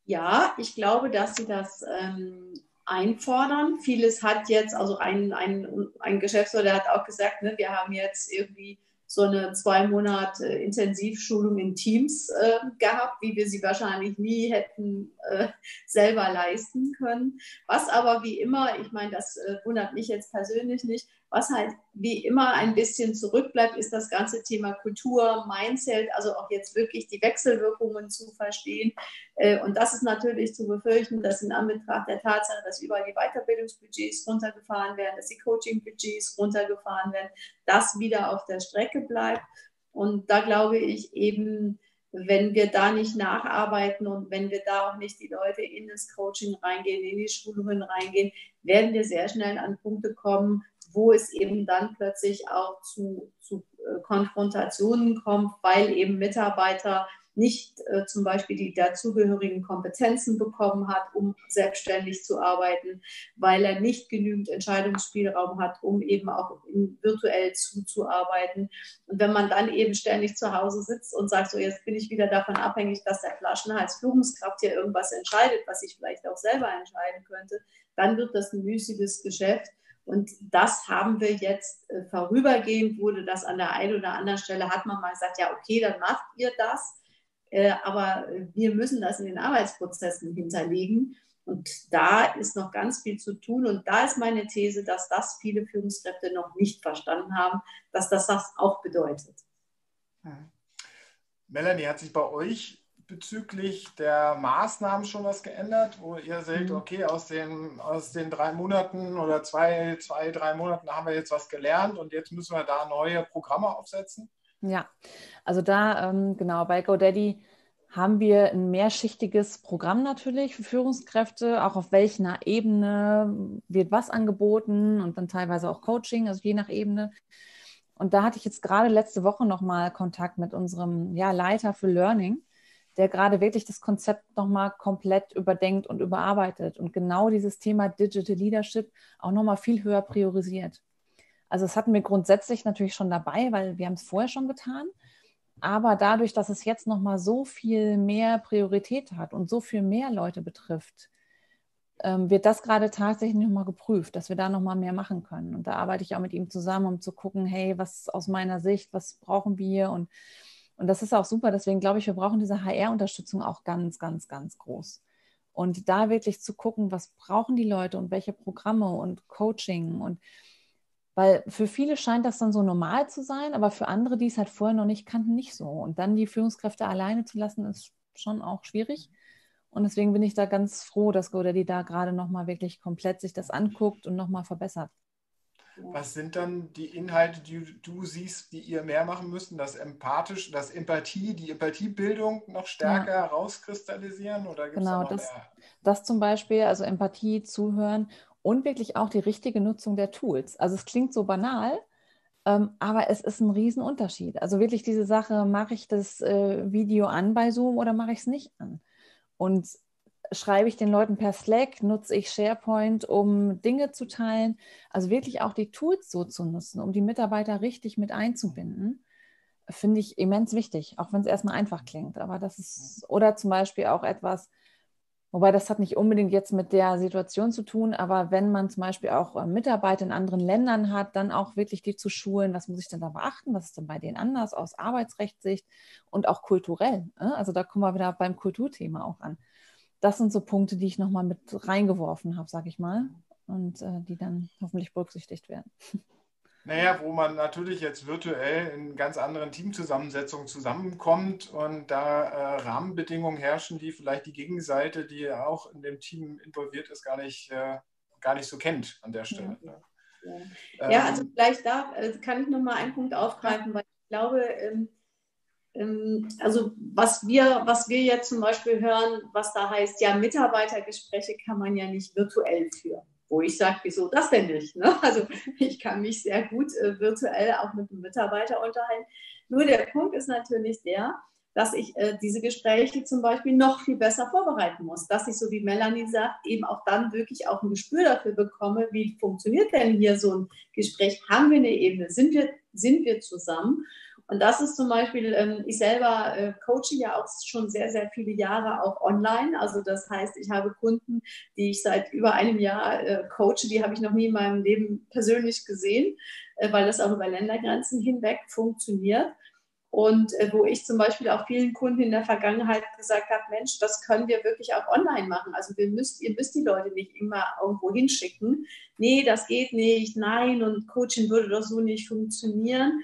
S4: Ja, ich glaube, dass sie das ähm, einfordern. Vieles hat jetzt, also ein, ein, ein Geschäftsführer, hat auch gesagt, ne, wir haben jetzt irgendwie so eine zwei Monate Intensivschulung in Teams äh, gehabt, wie wir sie wahrscheinlich nie hätten äh, selber leisten können. Was aber wie immer, ich meine, das äh, wundert mich jetzt persönlich nicht, Was halt wie immer ein bisschen zurückbleibt, ist das ganze Thema Kultur, Mindset, also auch jetzt wirklich die Wechselwirkungen zu verstehen. Äh, und das ist natürlich zu befürchten, dass in Anbetracht der Tatsache, dass überall die Weiterbildungsbudgets runtergefahren werden, dass die Coaching-Budgets runtergefahren werden, das wieder auf der Strecke bleibt. Und da glaube ich eben, wenn wir da nicht nacharbeiten und wenn wir da auch nicht die Leute in das Coaching reingehen, in die Schulungen reingehen, werden wir sehr schnell an Punkte kommen, wo es eben dann plötzlich auch zu, zu äh, Konfrontationen kommt, weil eben Mitarbeiter nicht äh, zum Beispiel die dazugehörigen Kompetenzen bekommen hat, um selbstständig zu arbeiten, weil er nicht genügend Entscheidungsspielraum hat, um eben auch virtuell zuzuarbeiten. Und wenn man dann eben ständig zu Hause sitzt und sagt, so jetzt bin ich wieder davon abhängig, dass der Flaschenhals Führungskraft hier irgendwas entscheidet, was ich vielleicht auch selber entscheiden könnte, dann wird das ein müßiges Geschäft. Und das haben wir jetzt äh, vorübergehend, wurde das an der einen oder anderen Stelle, hat man mal gesagt, ja, okay, dann macht ihr das. Äh, aber wir müssen das in den Arbeitsprozessen hinterlegen. Und da ist noch ganz viel zu tun. Und da ist meine These, dass das viele Führungskräfte noch nicht verstanden haben, dass das das auch bedeutet.
S2: Hm. Melanie, hat sich bei euch bezüglich der Maßnahmen schon was geändert, wo ihr seht, mhm. okay, aus den, aus den drei Monaten oder zwei, zwei, drei Monaten haben wir jetzt was gelernt und jetzt müssen wir da neue Programme aufsetzen?
S3: Ja, also da ähm, genau bei GoDaddy haben wir ein mehrschichtiges Programm natürlich für Führungskräfte, auch auf welcher Ebene wird was angeboten und dann teilweise auch Coaching, also je nach Ebene. Und da hatte ich jetzt gerade letzte Woche nochmal Kontakt mit unserem ja, Leiter für Learning, der gerade wirklich das Konzept nochmal komplett überdenkt und überarbeitet und genau dieses Thema Digital Leadership auch nochmal viel höher priorisiert. Also das hatten wir grundsätzlich natürlich schon dabei, weil wir haben es vorher schon getan. Aber dadurch, dass es jetzt nochmal so viel mehr Priorität hat und so viel mehr Leute betrifft, ähm, wird das gerade tatsächlich nochmal geprüft, dass wir da nochmal mehr machen können. Und da arbeite ich auch mit ihm zusammen, um zu gucken, hey, was aus meiner Sicht, was brauchen wir? Und, und das ist auch super. Deswegen glaube ich, wir brauchen diese HR-Unterstützung auch ganz, ganz, ganz groß. Und da wirklich zu gucken, was brauchen die Leute und welche Programme und Coaching und weil für viele scheint das dann so normal zu sein, aber für andere, die es halt vorher noch nicht kannten, nicht so. Und dann die Führungskräfte alleine zu lassen, ist schon auch schwierig. Und deswegen bin ich da ganz froh, dass GoDaddy da gerade nochmal wirklich komplett sich das anguckt und nochmal verbessert.
S2: Was sind dann die Inhalte, die du siehst, die ihr mehr machen müsst? Das Empathisch, das Empathie, die Empathiebildung noch stärker ja. herauskristallisieren? Oder
S3: genau, da das, das zum Beispiel, also Empathie, Zuhören und wirklich auch die richtige Nutzung der Tools. Also es klingt so banal, ähm, aber es ist ein Riesenunterschied. Also wirklich diese Sache, mache ich das äh, Video an bei Zoom oder mache ich es nicht an? Und schreibe ich den Leuten per Slack, nutze ich SharePoint, um Dinge zu teilen. Also wirklich auch die Tools so zu nutzen, um die Mitarbeiter richtig mit einzubinden, finde ich immens wichtig, auch wenn es erstmal einfach klingt. Aber das ist, oder zum Beispiel auch etwas, Wobei das hat nicht unbedingt jetzt mit der Situation zu tun, aber wenn man zum Beispiel auch äh, Mitarbeiter in anderen Ländern hat, dann auch wirklich die zu schulen, was muss ich denn da beachten, was ist denn bei denen anders aus Arbeitsrechtssicht und auch kulturell. Ne? Also da kommen wir wieder beim Kulturthema auch an. Das sind so Punkte, die ich nochmal mit reingeworfen habe, sage ich mal, und äh, die dann hoffentlich berücksichtigt werden.
S2: Naja, wo man natürlich jetzt virtuell in ganz anderen Teamzusammensetzungen zusammenkommt und da äh, Rahmenbedingungen herrschen, die vielleicht die Gegenseite, die auch in dem Team involviert ist, gar nicht, äh, gar nicht so kennt an der Stelle.
S4: Ja, ja. ja also vielleicht da äh, kann ich nochmal einen Punkt aufgreifen, weil ich glaube, ähm, ähm, also was wir, was wir jetzt zum Beispiel hören, was da heißt, ja, Mitarbeitergespräche kann man ja nicht virtuell führen wo ich sage, wieso das denn nicht? Ne? Also ich kann mich sehr gut äh, virtuell auch mit einem Mitarbeiter unterhalten. Nur der Punkt ist natürlich der, dass ich äh, diese Gespräche zum Beispiel noch viel besser vorbereiten muss, dass ich, so wie Melanie sagt, eben auch dann wirklich auch ein Gespür dafür bekomme, wie funktioniert denn hier so ein Gespräch? Haben wir eine Ebene? Sind wir, sind wir zusammen? Und das ist zum Beispiel, ähm, ich selber äh, coache ja auch schon sehr, sehr viele Jahre auch online. Also das heißt, ich habe Kunden, die ich seit über einem Jahr äh, coache, die habe ich noch nie in meinem Leben persönlich gesehen, äh, weil das auch über Ländergrenzen hinweg funktioniert. Und wo ich zum Beispiel auch vielen Kunden in der Vergangenheit gesagt habe, Mensch, das können wir wirklich auch online machen. Also wir müsst, ihr müsst die Leute nicht immer irgendwo hinschicken. Nee, das geht nicht, nein, und Coaching würde doch so nicht funktionieren.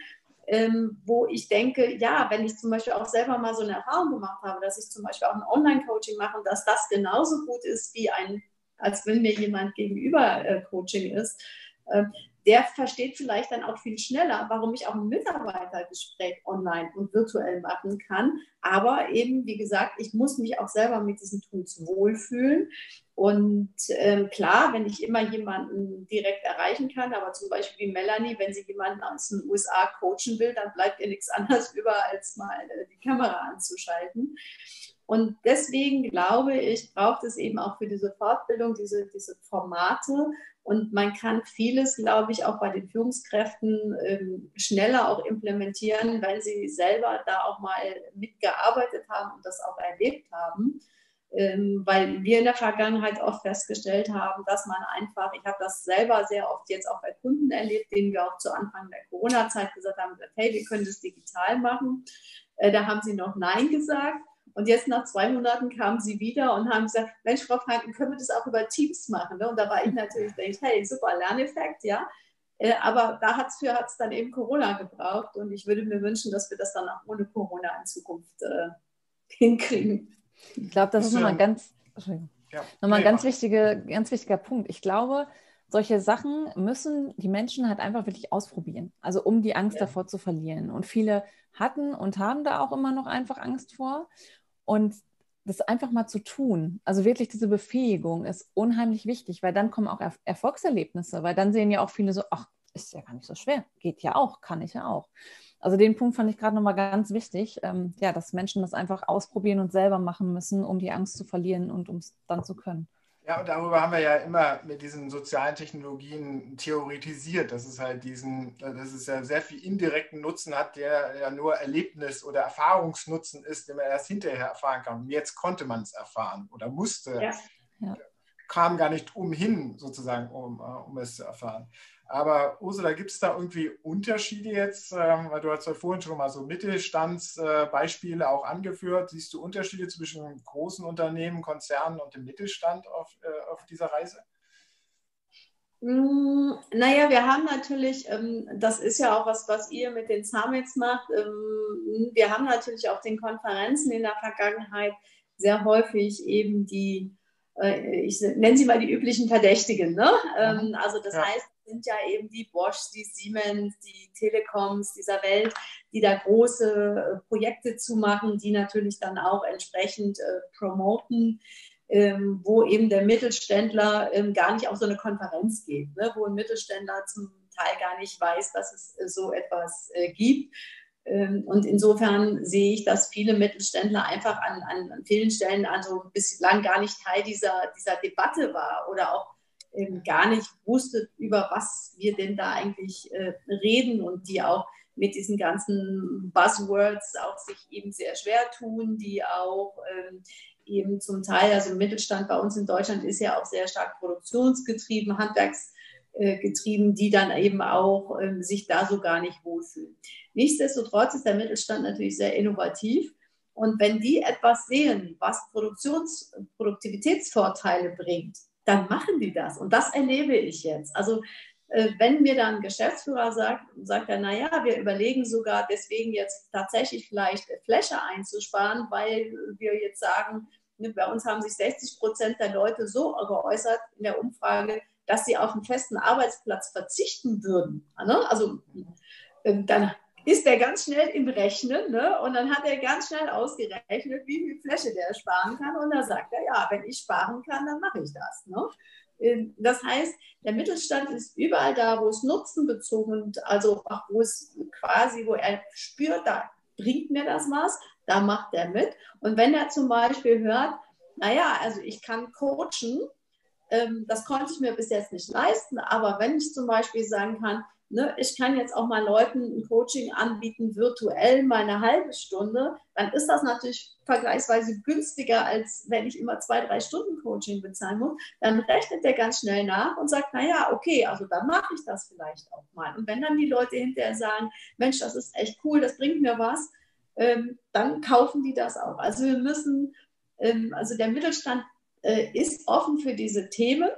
S4: Ähm, wo ich denke, ja, wenn ich zum Beispiel auch selber mal so eine Erfahrung gemacht habe, dass ich zum Beispiel auch ein Online-Coaching mache und dass das genauso gut ist wie ein, als wenn mir jemand gegenüber äh, Coaching ist, äh, der versteht vielleicht dann auch viel schneller, warum ich auch ein Mitarbeitergespräch online und virtuell machen kann. Aber eben, wie gesagt, ich muss mich auch selber mit diesen Tools wohlfühlen. Und ähm, klar, wenn ich immer jemanden direkt erreichen kann, aber zum Beispiel wie Melanie, wenn sie jemanden aus den USA coachen will, dann bleibt ihr nichts anderes über, als mal äh, die Kamera anzuschalten. Und deswegen glaube ich, braucht es eben auch für diese Fortbildung diese, diese Formate. Und man kann vieles, glaube ich, auch bei den Führungskräften ähm, schneller auch implementieren, weil sie selber da auch mal mitgearbeitet haben und das auch erlebt haben. Ähm, weil wir in der Vergangenheit oft festgestellt haben, dass man einfach, ich habe das selber sehr oft jetzt auch bei Kunden erlebt, denen wir auch zu Anfang der Corona-Zeit gesagt haben, hey, wir können das digital machen. Äh, da haben sie noch Nein gesagt. Und jetzt nach zwei Monaten kamen sie wieder und haben gesagt, Mensch, Frau Franken, können wir das auch über Teams machen? Ne? Und da war ich natürlich, denke hey, super Lerneffekt, ja. Äh, aber da hat es dann eben Corona gebraucht und ich würde mir wünschen, dass wir das dann auch ohne Corona in Zukunft äh, hinkriegen.
S3: Ich glaube, das ist nochmal ein ganz, ja. nochmal ein ganz, wichtige, ganz wichtiger Punkt. Ich glaube, solche Sachen müssen die Menschen halt einfach wirklich ausprobieren. Also um die Angst ja. davor zu verlieren. Und viele hatten und haben da auch immer noch einfach Angst vor. Und das einfach mal zu tun, also wirklich diese Befähigung ist unheimlich wichtig, weil dann kommen auch er Erfolgserlebnisse, weil dann sehen ja auch viele so, ach, ist ja gar nicht so schwer, geht ja auch, kann ich ja auch. Also den Punkt fand ich gerade nochmal ganz wichtig, ähm, ja, dass Menschen das einfach ausprobieren und selber machen müssen, um die Angst zu verlieren und um es dann zu können.
S2: Ja, und darüber haben wir ja immer mit diesen sozialen Technologien theoretisiert, dass es halt diesen, dass es ja sehr viel indirekten Nutzen hat, der ja nur Erlebnis- oder Erfahrungsnutzen ist, den man erst hinterher erfahren kann. Und jetzt konnte man es erfahren oder musste, ja. Ja. kam gar nicht umhin, sozusagen, um, äh, um es zu erfahren. Aber Ursula, gibt es da irgendwie Unterschiede jetzt? Ähm, weil du hast ja vorhin schon mal so Mittelstandsbeispiele auch angeführt. Siehst du Unterschiede zwischen großen Unternehmen, Konzernen und dem Mittelstand auf, äh, auf dieser Reise?
S4: Mm, naja, wir haben natürlich, ähm, das ist ja auch was, was ihr mit den Summits macht. Ähm, wir haben natürlich auf den Konferenzen in der Vergangenheit sehr häufig eben die, äh, ich nenne sie mal die üblichen Verdächtigen. Ne? Mhm. Also das ja. heißt, sind ja eben die Bosch, die Siemens, die Telekoms dieser Welt, die da große äh, Projekte zu machen, die natürlich dann auch entsprechend äh, promoten. Ähm, wo eben der Mittelständler ähm, gar nicht auf so eine Konferenz geht, ne? wo ein Mittelständler zum Teil gar nicht weiß, dass es äh, so etwas äh, gibt. Ähm, und insofern sehe ich, dass viele Mittelständler einfach an, an, an vielen Stellen also bislang gar nicht Teil dieser, dieser Debatte war oder auch ähm, gar nicht wusste, über was wir denn da eigentlich äh, reden und die auch mit diesen ganzen Buzzwords auch sich eben sehr schwer tun, die auch ähm, eben zum Teil, also Mittelstand bei uns in Deutschland ist ja auch sehr stark produktionsgetrieben, handwerksgetrieben, die dann eben auch ähm, sich da so gar nicht wohlfühlen. Nichtsdestotrotz ist der Mittelstand natürlich sehr innovativ. Und wenn die etwas sehen, was Produktions Produktivitätsvorteile bringt, dann machen die das. Und das erlebe ich jetzt. Also äh, wenn mir dann ein Geschäftsführer sagt, sagt er, naja, wir überlegen sogar deswegen jetzt tatsächlich vielleicht Fläche einzusparen, weil wir jetzt sagen, ne, bei uns haben sich 60 Prozent der Leute so geäußert in der Umfrage, dass sie auf einen festen Arbeitsplatz verzichten würden. Ne? Also ähm, dann ist er ganz schnell im Rechnen ne? und dann hat er ganz schnell ausgerechnet, wie viel Fläche der sparen kann und da sagt er, ja, wenn ich sparen kann, dann mache ich das. Ne? Ähm, das heißt, der Mittelstand ist überall da, wo es nutzenbezogen, also wo es quasi, wo er spürt, da bringt mir das was, da macht er mit. Und wenn er zum Beispiel hört, naja, also ich kann coachen, ähm, das konnte ich mir bis jetzt nicht leisten, aber wenn ich zum Beispiel sagen kann, ne, ich kann jetzt auch mal Leuten ein Coaching anbieten, virtuell mal eine halbe Stunde, dann ist das natürlich vergleichsweise günstiger, als wenn ich immer zwei, drei Stunden Coaching bezahlen muss. Dann rechnet der ganz schnell nach und sagt, naja, okay, also dann mache ich das vielleicht auch mal. Und wenn dann die Leute hinterher sagen, Mensch, das ist echt cool, das bringt mir was, ähm, dann kaufen die das auch. Also wir müssen, ähm, also der Mittelstand ist offen für diese Themen,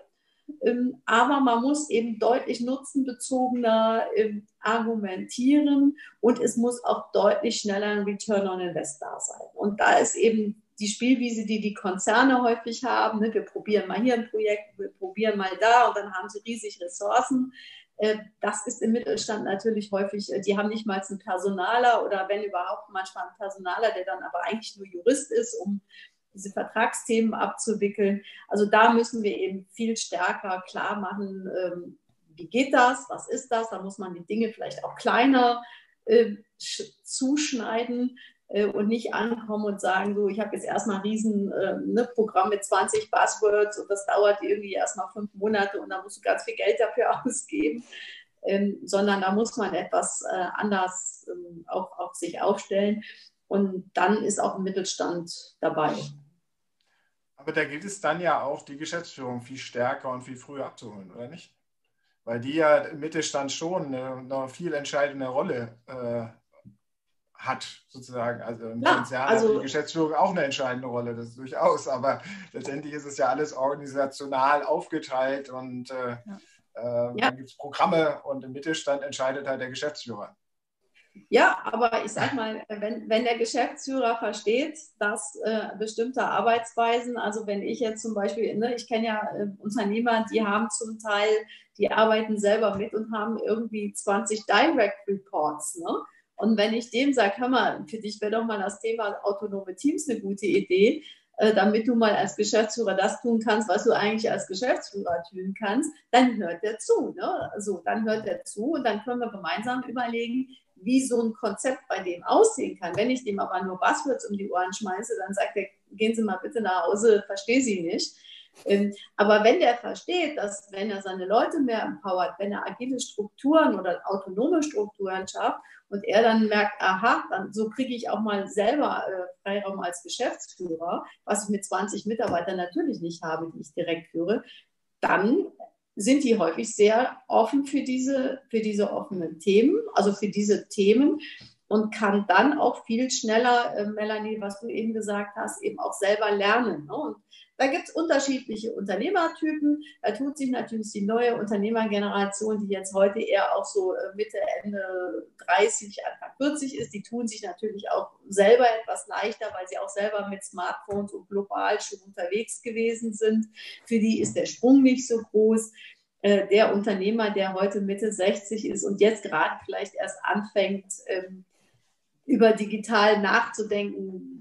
S4: ähm, aber man muss eben deutlich nutzenbezogener ähm, argumentieren und es muss auch deutlich schneller ein Return on Invest da sein. Und da ist eben die Spielwiese, die die Konzerne häufig haben. Ne? Wir probieren mal hier ein Projekt, wir probieren mal da und dann haben sie riesig Ressourcen. Äh, das ist im Mittelstand natürlich häufig, äh, die haben nicht mal einen Personaler oder wenn überhaupt manchmal einen Personaler, der dann aber eigentlich nur Jurist ist, um diese Vertragsthemen abzuwickeln. Also da müssen wir eben viel stärker klar machen, ähm, wie geht das, was ist das, da muss man die Dinge vielleicht auch kleiner äh, zuschneiden äh, und nicht ankommen und sagen, so, ich habe jetzt erstmal ein riesen äh, ne, mit 20 Buzzwords und das dauert irgendwie erstmal fünf Monate und dann musst du ganz viel Geld dafür ausgeben. Ähm, sondern da muss man etwas äh, anders ähm, auch, auch sich aufstellen. Und dann ist auch ein Mittelstand dabei.
S2: Aber da gilt es dann ja auch, die Geschäftsführung viel stärker und viel früher abzuholen, oder nicht? Weil die ja im Mittelstand schon eine, eine viel entscheidende Rolle äh, hat, sozusagen. Also im ja, Konzern also, hat die Geschäftsführung auch eine entscheidende Rolle, das ist durchaus. Aber letztendlich ist es ja alles organisational aufgeteilt und äh, ja. äh, ja. dann gibt es Programme und im Mittelstand entscheidet halt der Geschäftsführer.
S4: Ja, aber ich sag mal, wenn, wenn der Geschäftsführer versteht, dass äh, bestimmte Arbeitsweisen, also wenn ich jetzt zum Beispiel, ne, ich kenne ja äh, Unternehmer, die haben zum Teil, die arbeiten selber mit und haben irgendwie 20 Direct Reports. Ne? Und wenn ich dem sage, hör mal, für dich wäre doch mal das Thema autonome Teams eine gute Idee, äh, damit du mal als Geschäftsführer das tun kannst, was du eigentlich als Geschäftsführer tun kannst, dann hört er zu. Ne? Also dann hört er zu und dann können wir gemeinsam überlegen, wie so ein Konzept bei dem aussehen kann. Wenn ich dem aber nur Buzzwords um die Ohren schmeiße, dann sagt er, gehen Sie mal bitte nach Hause, verstehe Sie nicht. Ähm, aber wenn der versteht, dass wenn er seine Leute mehr empowert, wenn er agile Strukturen oder autonome Strukturen schafft und er dann merkt, aha, dann so kriege ich auch mal selber äh, Freiraum als Geschäftsführer, was ich mit 20 Mitarbeitern natürlich nicht habe, die ich direkt führe, dann sind die häufig sehr offen für diese, für diese offenen Themen, also für diese Themen und kann dann auch viel schneller, äh, Melanie, was du eben gesagt hast, eben auch selber lernen. Ne? Und da gibt es unterschiedliche Unternehmertypen. Da tut sich natürlich die neue Unternehmergeneration, die jetzt heute eher auch so äh, Mitte, Ende 30, Anfang 40 ist, die tun sich natürlich auch selber etwas leichter, weil sie auch selber mit Smartphones und global schon unterwegs gewesen sind. Für die ist der Sprung nicht so groß äh, der Unternehmer, der heute Mitte 60 ist und jetzt gerade vielleicht erst anfängt, ähm, über digital nachzudenken,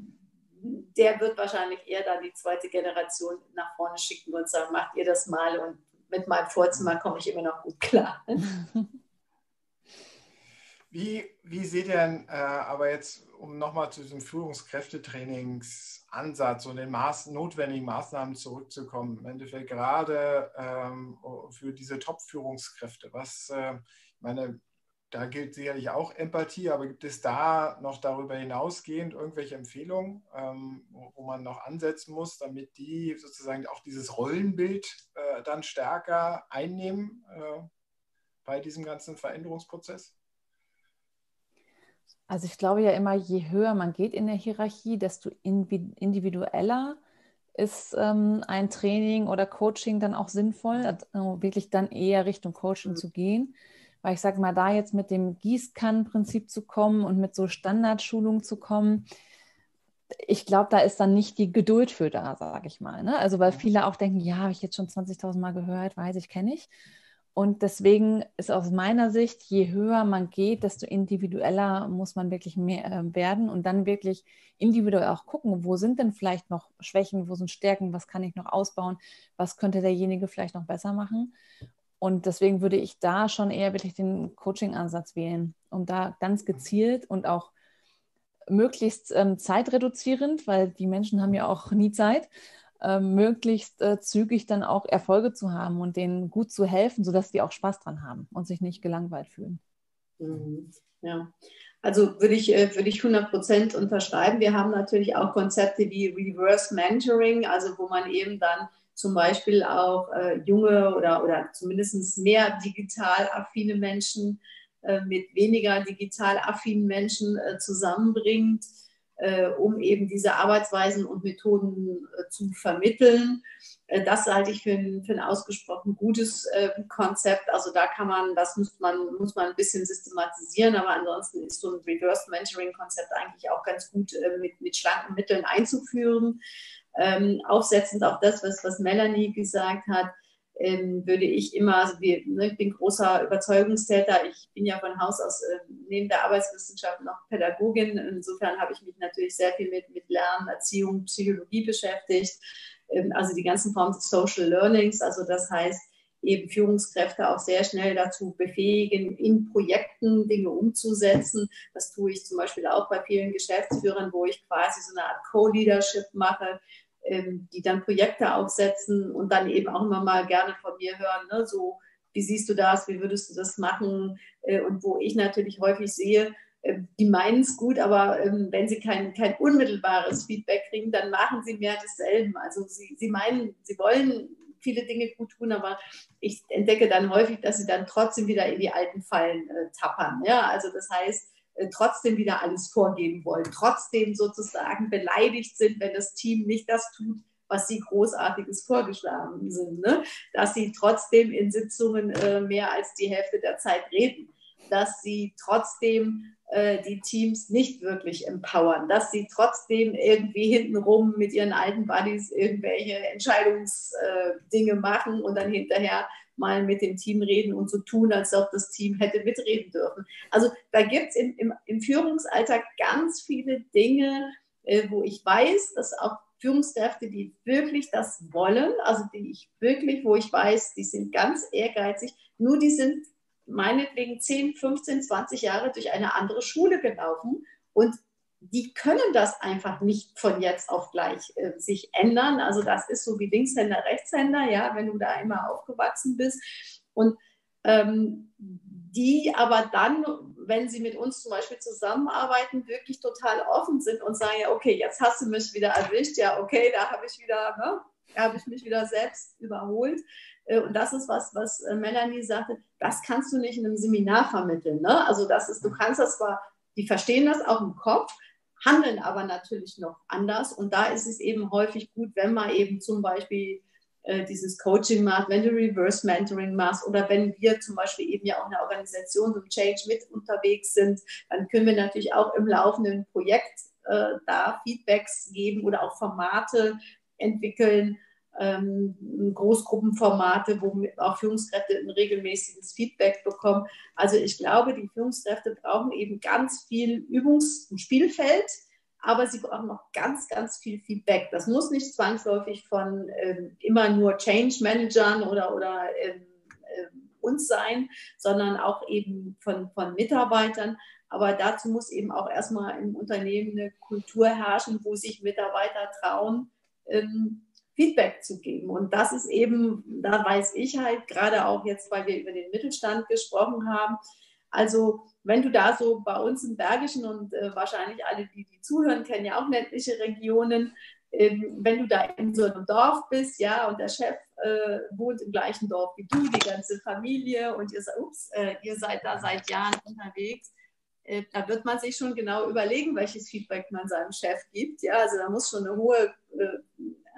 S4: der wird wahrscheinlich eher dann die zweite Generation nach vorne schicken und sagen, macht ihr das mal und mit meinem Vorzimmer komme ich immer noch gut klar.
S2: Wie, wie seht ihr denn, äh, aber jetzt, um nochmal zu diesem Führungskräftetrainingsansatz und den Maß, notwendigen Maßnahmen zurückzukommen, im Endeffekt gerade ähm, für diese Top-Führungskräfte, was, äh, ich meine, da gilt sicherlich auch Empathie, aber gibt es da noch darüber hinausgehend irgendwelche Empfehlungen, ähm, wo, wo, man noch ansetzen muss, damit die sozusagen auch dieses Rollenbild äh, dann stärker einnehmen äh, bei diesem ganzen Veränderungsprozess?
S3: Also ich glaube ja immer, je höher man geht in der Hierarchie, desto individueller ist ähm, ein Training oder Coaching dann auch sinnvoll, also wirklich dann eher Richtung Coaching mhm. zu gehen weil ich sage mal, da jetzt mit dem Gießkannenprinzip zu kommen und mit so Standardschulung zu kommen, ich glaube, da ist dann nicht die Geduld für da, sage ich mal. Ne? Also weil viele auch denken, ja, habe ich jetzt schon 20.000 Mal gehört, weiß ich, kenne ich. Und deswegen ist aus meiner Sicht, je höher man geht, desto individueller muss man wirklich mehr äh, werden und dann wirklich individuell auch gucken, wo sind denn vielleicht noch Schwächen, wo sind Stärken, was kann ich noch ausbauen, was könnte derjenige vielleicht noch besser machen. Und deswegen würde ich da schon eher wirklich den Coaching-Ansatz wählen, um da ganz gezielt und auch möglichst ähm, zeitreduzierend, weil die Menschen haben ja auch nie Zeit, äh, möglichst äh, zügig dann auch Erfolge zu haben und denen gut zu helfen, sodass die auch Spaß dran haben und sich nicht gelangweilt fühlen.
S4: Mhm. Ja, also würde ich, äh, würde ich 100 Prozent unterschreiben. Wir haben natürlich auch Konzepte wie Reverse Mentoring, also wo man eben dann zum Beispiel auch äh, junge oder, oder zumindest mehr digital affine Menschen äh, mit weniger digital affinen Menschen äh, zusammenbringt, äh, um eben diese Arbeitsweisen und Methoden äh, zu vermitteln. Äh, das halte ich für ein, für ein ausgesprochen gutes Konzept. Also da kann man, das muss man, muss man ein bisschen systematisieren, aber ansonsten ist so ein Reverse Mentoring-Konzept eigentlich auch ganz gut mit, mit schlanken Mitteln einzuführen. Ähm, aufsetzend auf das, was, was Melanie gesagt hat, ähm, würde ich immer, also wir, ne, ich bin großer Überzeugungstäter, ich bin ja von Haus aus äh, neben der Arbeitswissenschaft noch Pädagogin, insofern habe ich mich natürlich sehr viel mit, mit Lernen, Erziehung, Psychologie beschäftigt, ähm, also die ganzen Formen des Social Learnings, also das heißt, eben Führungskräfte auch sehr schnell dazu befähigen, in Projekten Dinge umzusetzen. Das tue ich zum Beispiel auch bei vielen Geschäftsführern, wo ich quasi so eine Art Co-Leadership mache ähm, die dann Projekte aufsetzen und dann eben auch immer mal gerne von mir hören, ne? so wie siehst du das, wie würdest du das machen äh, und wo ich natürlich häufig sehe, äh, die meinen es gut, aber ähm, wenn sie kein, kein unmittelbares Feedback kriegen, dann machen sie mehr desselben. Also sie, sie meinen, sie wollen viele Dinge gut tun, aber ich entdecke dann häufig, dass sie dann trotzdem wieder in die alten Fallen äh, tappern. Ja? Also das heißt, äh, trotzdem wieder alles vorgeben wollen, trotzdem sozusagen beleidigt sind, wenn das Team nicht das tut, was sie großartiges vorgeschlagen sind, ne? dass sie trotzdem in Sitzungen äh, mehr als die Hälfte der Zeit reden, dass sie trotzdem die Teams nicht wirklich empowern, dass sie trotzdem irgendwie hintenrum mit ihren alten Buddies irgendwelche Entscheidungsdinge äh, machen und dann hinterher mal mit dem Team reden und so tun, als ob das Team hätte mitreden dürfen. Also da gibt es im, im, im, Führungsalltag ganz viele Dinge, äh, wo ich weiß, dass auch Führungskräfte, die wirklich das wollen, also die ich wirklich, wo ich weiß, die sind ganz ehrgeizig, nur die sind meinetwegen 10, 15, 20 Jahre durch eine andere Schule gelaufen und die können das einfach nicht von jetzt auf gleich äh, sich ändern. Also das ist so wie Linkshänder, Rechtshänder, ja, wenn du da immer aufgewachsen bist. Und ähm, die aber dann, wenn sie mit uns zum Beispiel zusammenarbeiten, wirklich total offen sind und sagen, ja, okay, jetzt hast du mich wieder erwischt, ja, okay, da habe ich wieder, ne, habe ich mich wieder selbst überholt. Äh, und das ist was, was äh, Melanie sagte, das kannst du nicht in einem Seminar vermitteln. Ne? Also das ist, du kannst das zwar, die verstehen das auch im Kopf, handeln aber natürlich noch anders. Und da ist es eben häufig gut, wenn man eben zum Beispiel äh, dieses Coaching macht, wenn du Reverse Mentoring machst oder wenn wir zum Beispiel eben ja auch eine Organisation so Change mit unterwegs sind, dann können wir natürlich auch im laufenden Projekt äh, da Feedbacks geben oder auch Formate entwickeln, ähm, Großgruppenformate, wo auch Führungskräfte ein regelmäßiges Feedback bekommen. Also ich glaube, die Führungskräfte brauchen eben ganz viel Übungs- und Spielfeld, aber sie brauchen noch ganz, ganz viel Feedback. Das muss nicht zwangsläufig von ähm, immer nur Change Managern oder, oder ähm, äh, uns sein, sondern auch eben von, von Mitarbeitern. Aber dazu muss eben auch erstmal im Unternehmen eine Kultur herrschen, wo sich Mitarbeiter trauen, ähm, Feedback zu geben. Und das ist eben, da weiß ich halt, gerade auch jetzt, weil wir über den Mittelstand gesprochen haben, also wenn du da so bei uns im Bergischen und äh, wahrscheinlich alle, die, die zuhören, kennen ja auch ländliche Regionen, ähm, wenn du da in so einem Dorf bist, ja, und der Chef äh, wohnt im gleichen Dorf wie du, die ganze Familie und ihr, ups, äh, ihr seid da seit Jahren unterwegs, äh, da wird man sich schon genau überlegen, welches Feedback man seinem Chef gibt. Ja, also da muss schon eine hohe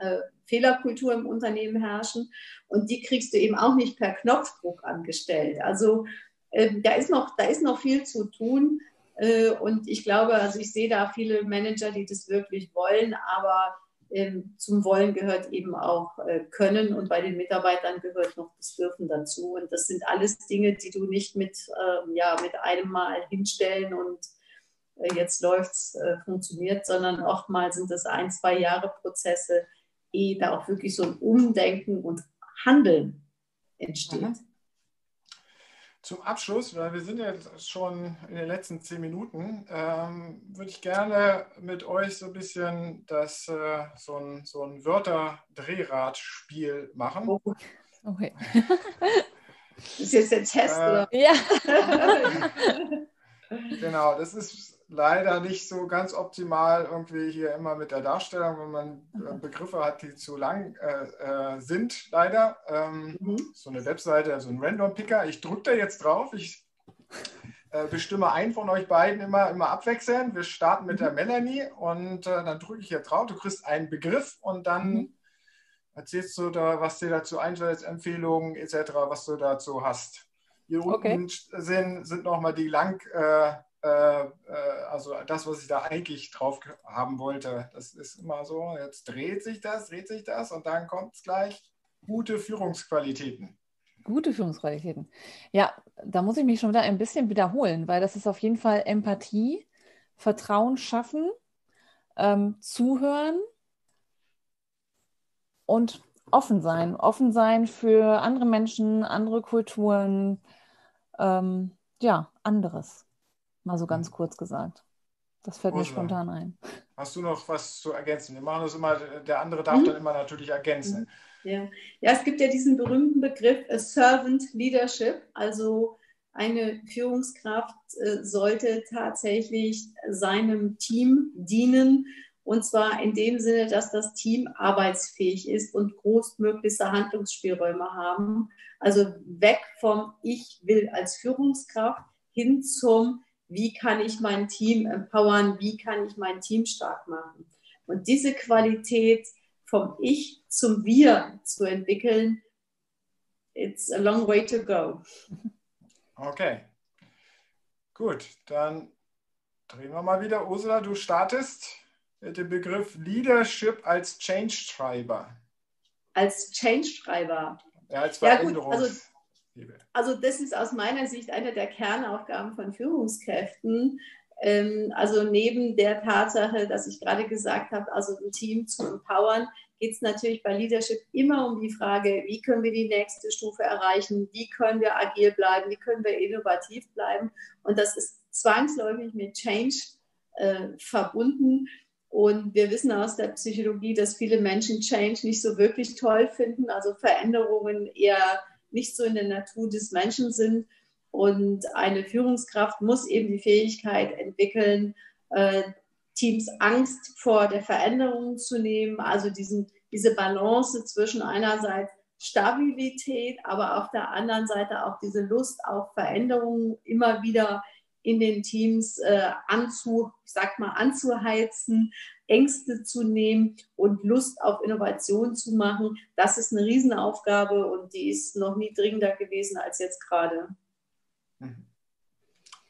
S4: äh, Fehlerkultur im Unternehmen herrschen. Und die kriegst du eben auch nicht per Knopfdruck angestellt. Also äh, da, ist noch, da ist noch viel zu tun. Äh, und ich glaube, also ich sehe da viele Manager, die das wirklich wollen, aber ähm, zum Wollen gehört eben auch äh, Können und bei den Mitarbeitern gehört noch das Dürfen dazu. Und das sind alles Dinge, die du nicht mit, ähm, ja, mit einem Mal hinstellen und äh, jetzt läuft es, äh, funktioniert, sondern oftmals sind das ein, zwei Jahre Prozesse, ehe da auch wirklich so ein Umdenken und Handeln entsteht. Mhm.
S2: Zum Abschluss, weil wir sind jetzt schon in den letzten zehn Minuten, ähm, würde ich gerne mit euch so ein bisschen das, äh, so ein, so ein Wörter-Drehrad-Spiel machen. Oh. Okay.
S4: das ist jetzt der Test, äh, oder?
S3: Ja.
S2: genau, das ist leider nicht so ganz optimal irgendwie hier immer mit der Darstellung, wenn man äh, Begriffe hat, die zu lang äh, äh, sind, leider. Ähm, mhm. So eine Webseite, so ein Random Picker. Ich drücke da jetzt drauf. Ich äh, bestimme einen von euch beiden immer, immer abwechseln. Wir starten mit der Melanie und äh, dann drücke ich jetzt drauf. Du kriegst einen Begriff und dann mhm. erzählst du da, was dir dazu einfällt, Empfehlungen etc., was du dazu hast. Hier okay. unten sind, sind nochmal die lang, äh, äh, äh, also das, was ich da eigentlich drauf haben wollte. Das ist immer so, jetzt dreht sich das, dreht sich das und dann kommt es gleich. Gute Führungsqualitäten.
S3: Gute Führungsqualitäten. Ja, da muss ich mich schon wieder ein bisschen wiederholen, weil das ist auf jeden Fall Empathie, Vertrauen schaffen, ähm, zuhören und offen sein. Offen sein für andere Menschen, andere Kulturen, ähm, ja, anderes. Mal so ganz mhm. kurz gesagt. Das fällt Ursula, mir spontan ein.
S2: Hast du noch was zu ergänzen? Wir machen das immer, der andere darf mhm. dann immer natürlich ergänzen.
S4: Ja. ja, es gibt ja diesen berühmten Begriff äh, Servant Leadership, also eine Führungskraft äh, sollte tatsächlich seinem Team dienen und zwar in dem Sinne, dass das Team arbeitsfähig ist und großmöglichste Handlungsspielräume haben. Also weg vom Ich will als Führungskraft hin zum Wie kann ich mein Team empowern? Wie kann ich mein Team stark machen? Und diese Qualität vom Ich zum Wir zu entwickeln, it's a long way to go.
S2: Okay. Gut, dann drehen wir mal wieder. Ursula, du startest mit dem Begriff Leadership als Change-Treiber.
S4: Als Change-Treiber.
S2: Ja, als Veränderungs ja, also,
S4: also das ist aus meiner Sicht eine der Kernaufgaben von Führungskräften, ähm, also neben der Tatsache, dass ich gerade gesagt habe, also ein Team zu empowern, geht es natürlich bei Leadership immer um die Frage, wie können wir die nächste Stufe erreichen, wie können wir agil bleiben, wie können wir innovativ bleiben. Und das ist zwangsläufig mit Change äh, verbunden. Und wir wissen aus der Psychologie, dass viele Menschen Change nicht so wirklich toll finden, also Veränderungen eher nicht so in der Natur des Menschen sind. Und eine Führungskraft muss eben die Fähigkeit entwickeln, äh, Teams Angst vor der Veränderung zu nehmen, also diesen, diese Balance zwischen einerseits Stabilität, aber auf der anderen Seite auch diese Lust auf Veränderungen immer wieder in den Teams äh, anzu, ich sag mal, anzuheizen, Ängste zu nehmen und Lust auf Innovation zu machen. Das ist eine Riesenaufgabe und die ist noch nie dringender gewesen als jetzt gerade.
S2: Mhm.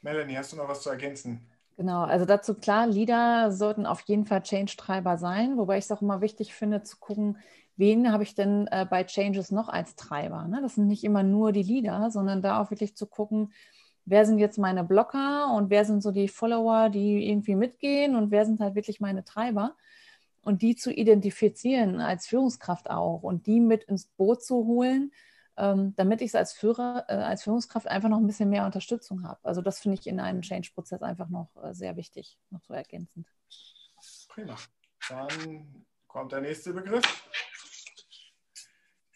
S2: Melanie, hast du noch was zu ergänzen?
S3: Genau, also dazu klar, Leader sollten auf jeden Fall Change-Treiber sein, wobei ich es auch immer wichtig finde zu gucken, wen habe ich denn äh, bei Changes noch als Treiber. Ne? Das sind nicht immer nur die Leader, sondern da auch wirklich zu gucken, wer sind jetzt meine Blocker und wer sind so die Follower, die irgendwie mitgehen und wer sind halt wirklich meine Treiber und die zu identifizieren als Führungskraft auch und die mit ins Boot zu holen ähm, damit ich es als Führer, äh, als Führungskraft einfach noch ein bisschen mehr Unterstützung habe. Also das finde ich in einem Change-Prozess einfach noch äh, sehr wichtig, noch so ergänzend.
S2: Prima. Dann kommt der nächste Begriff.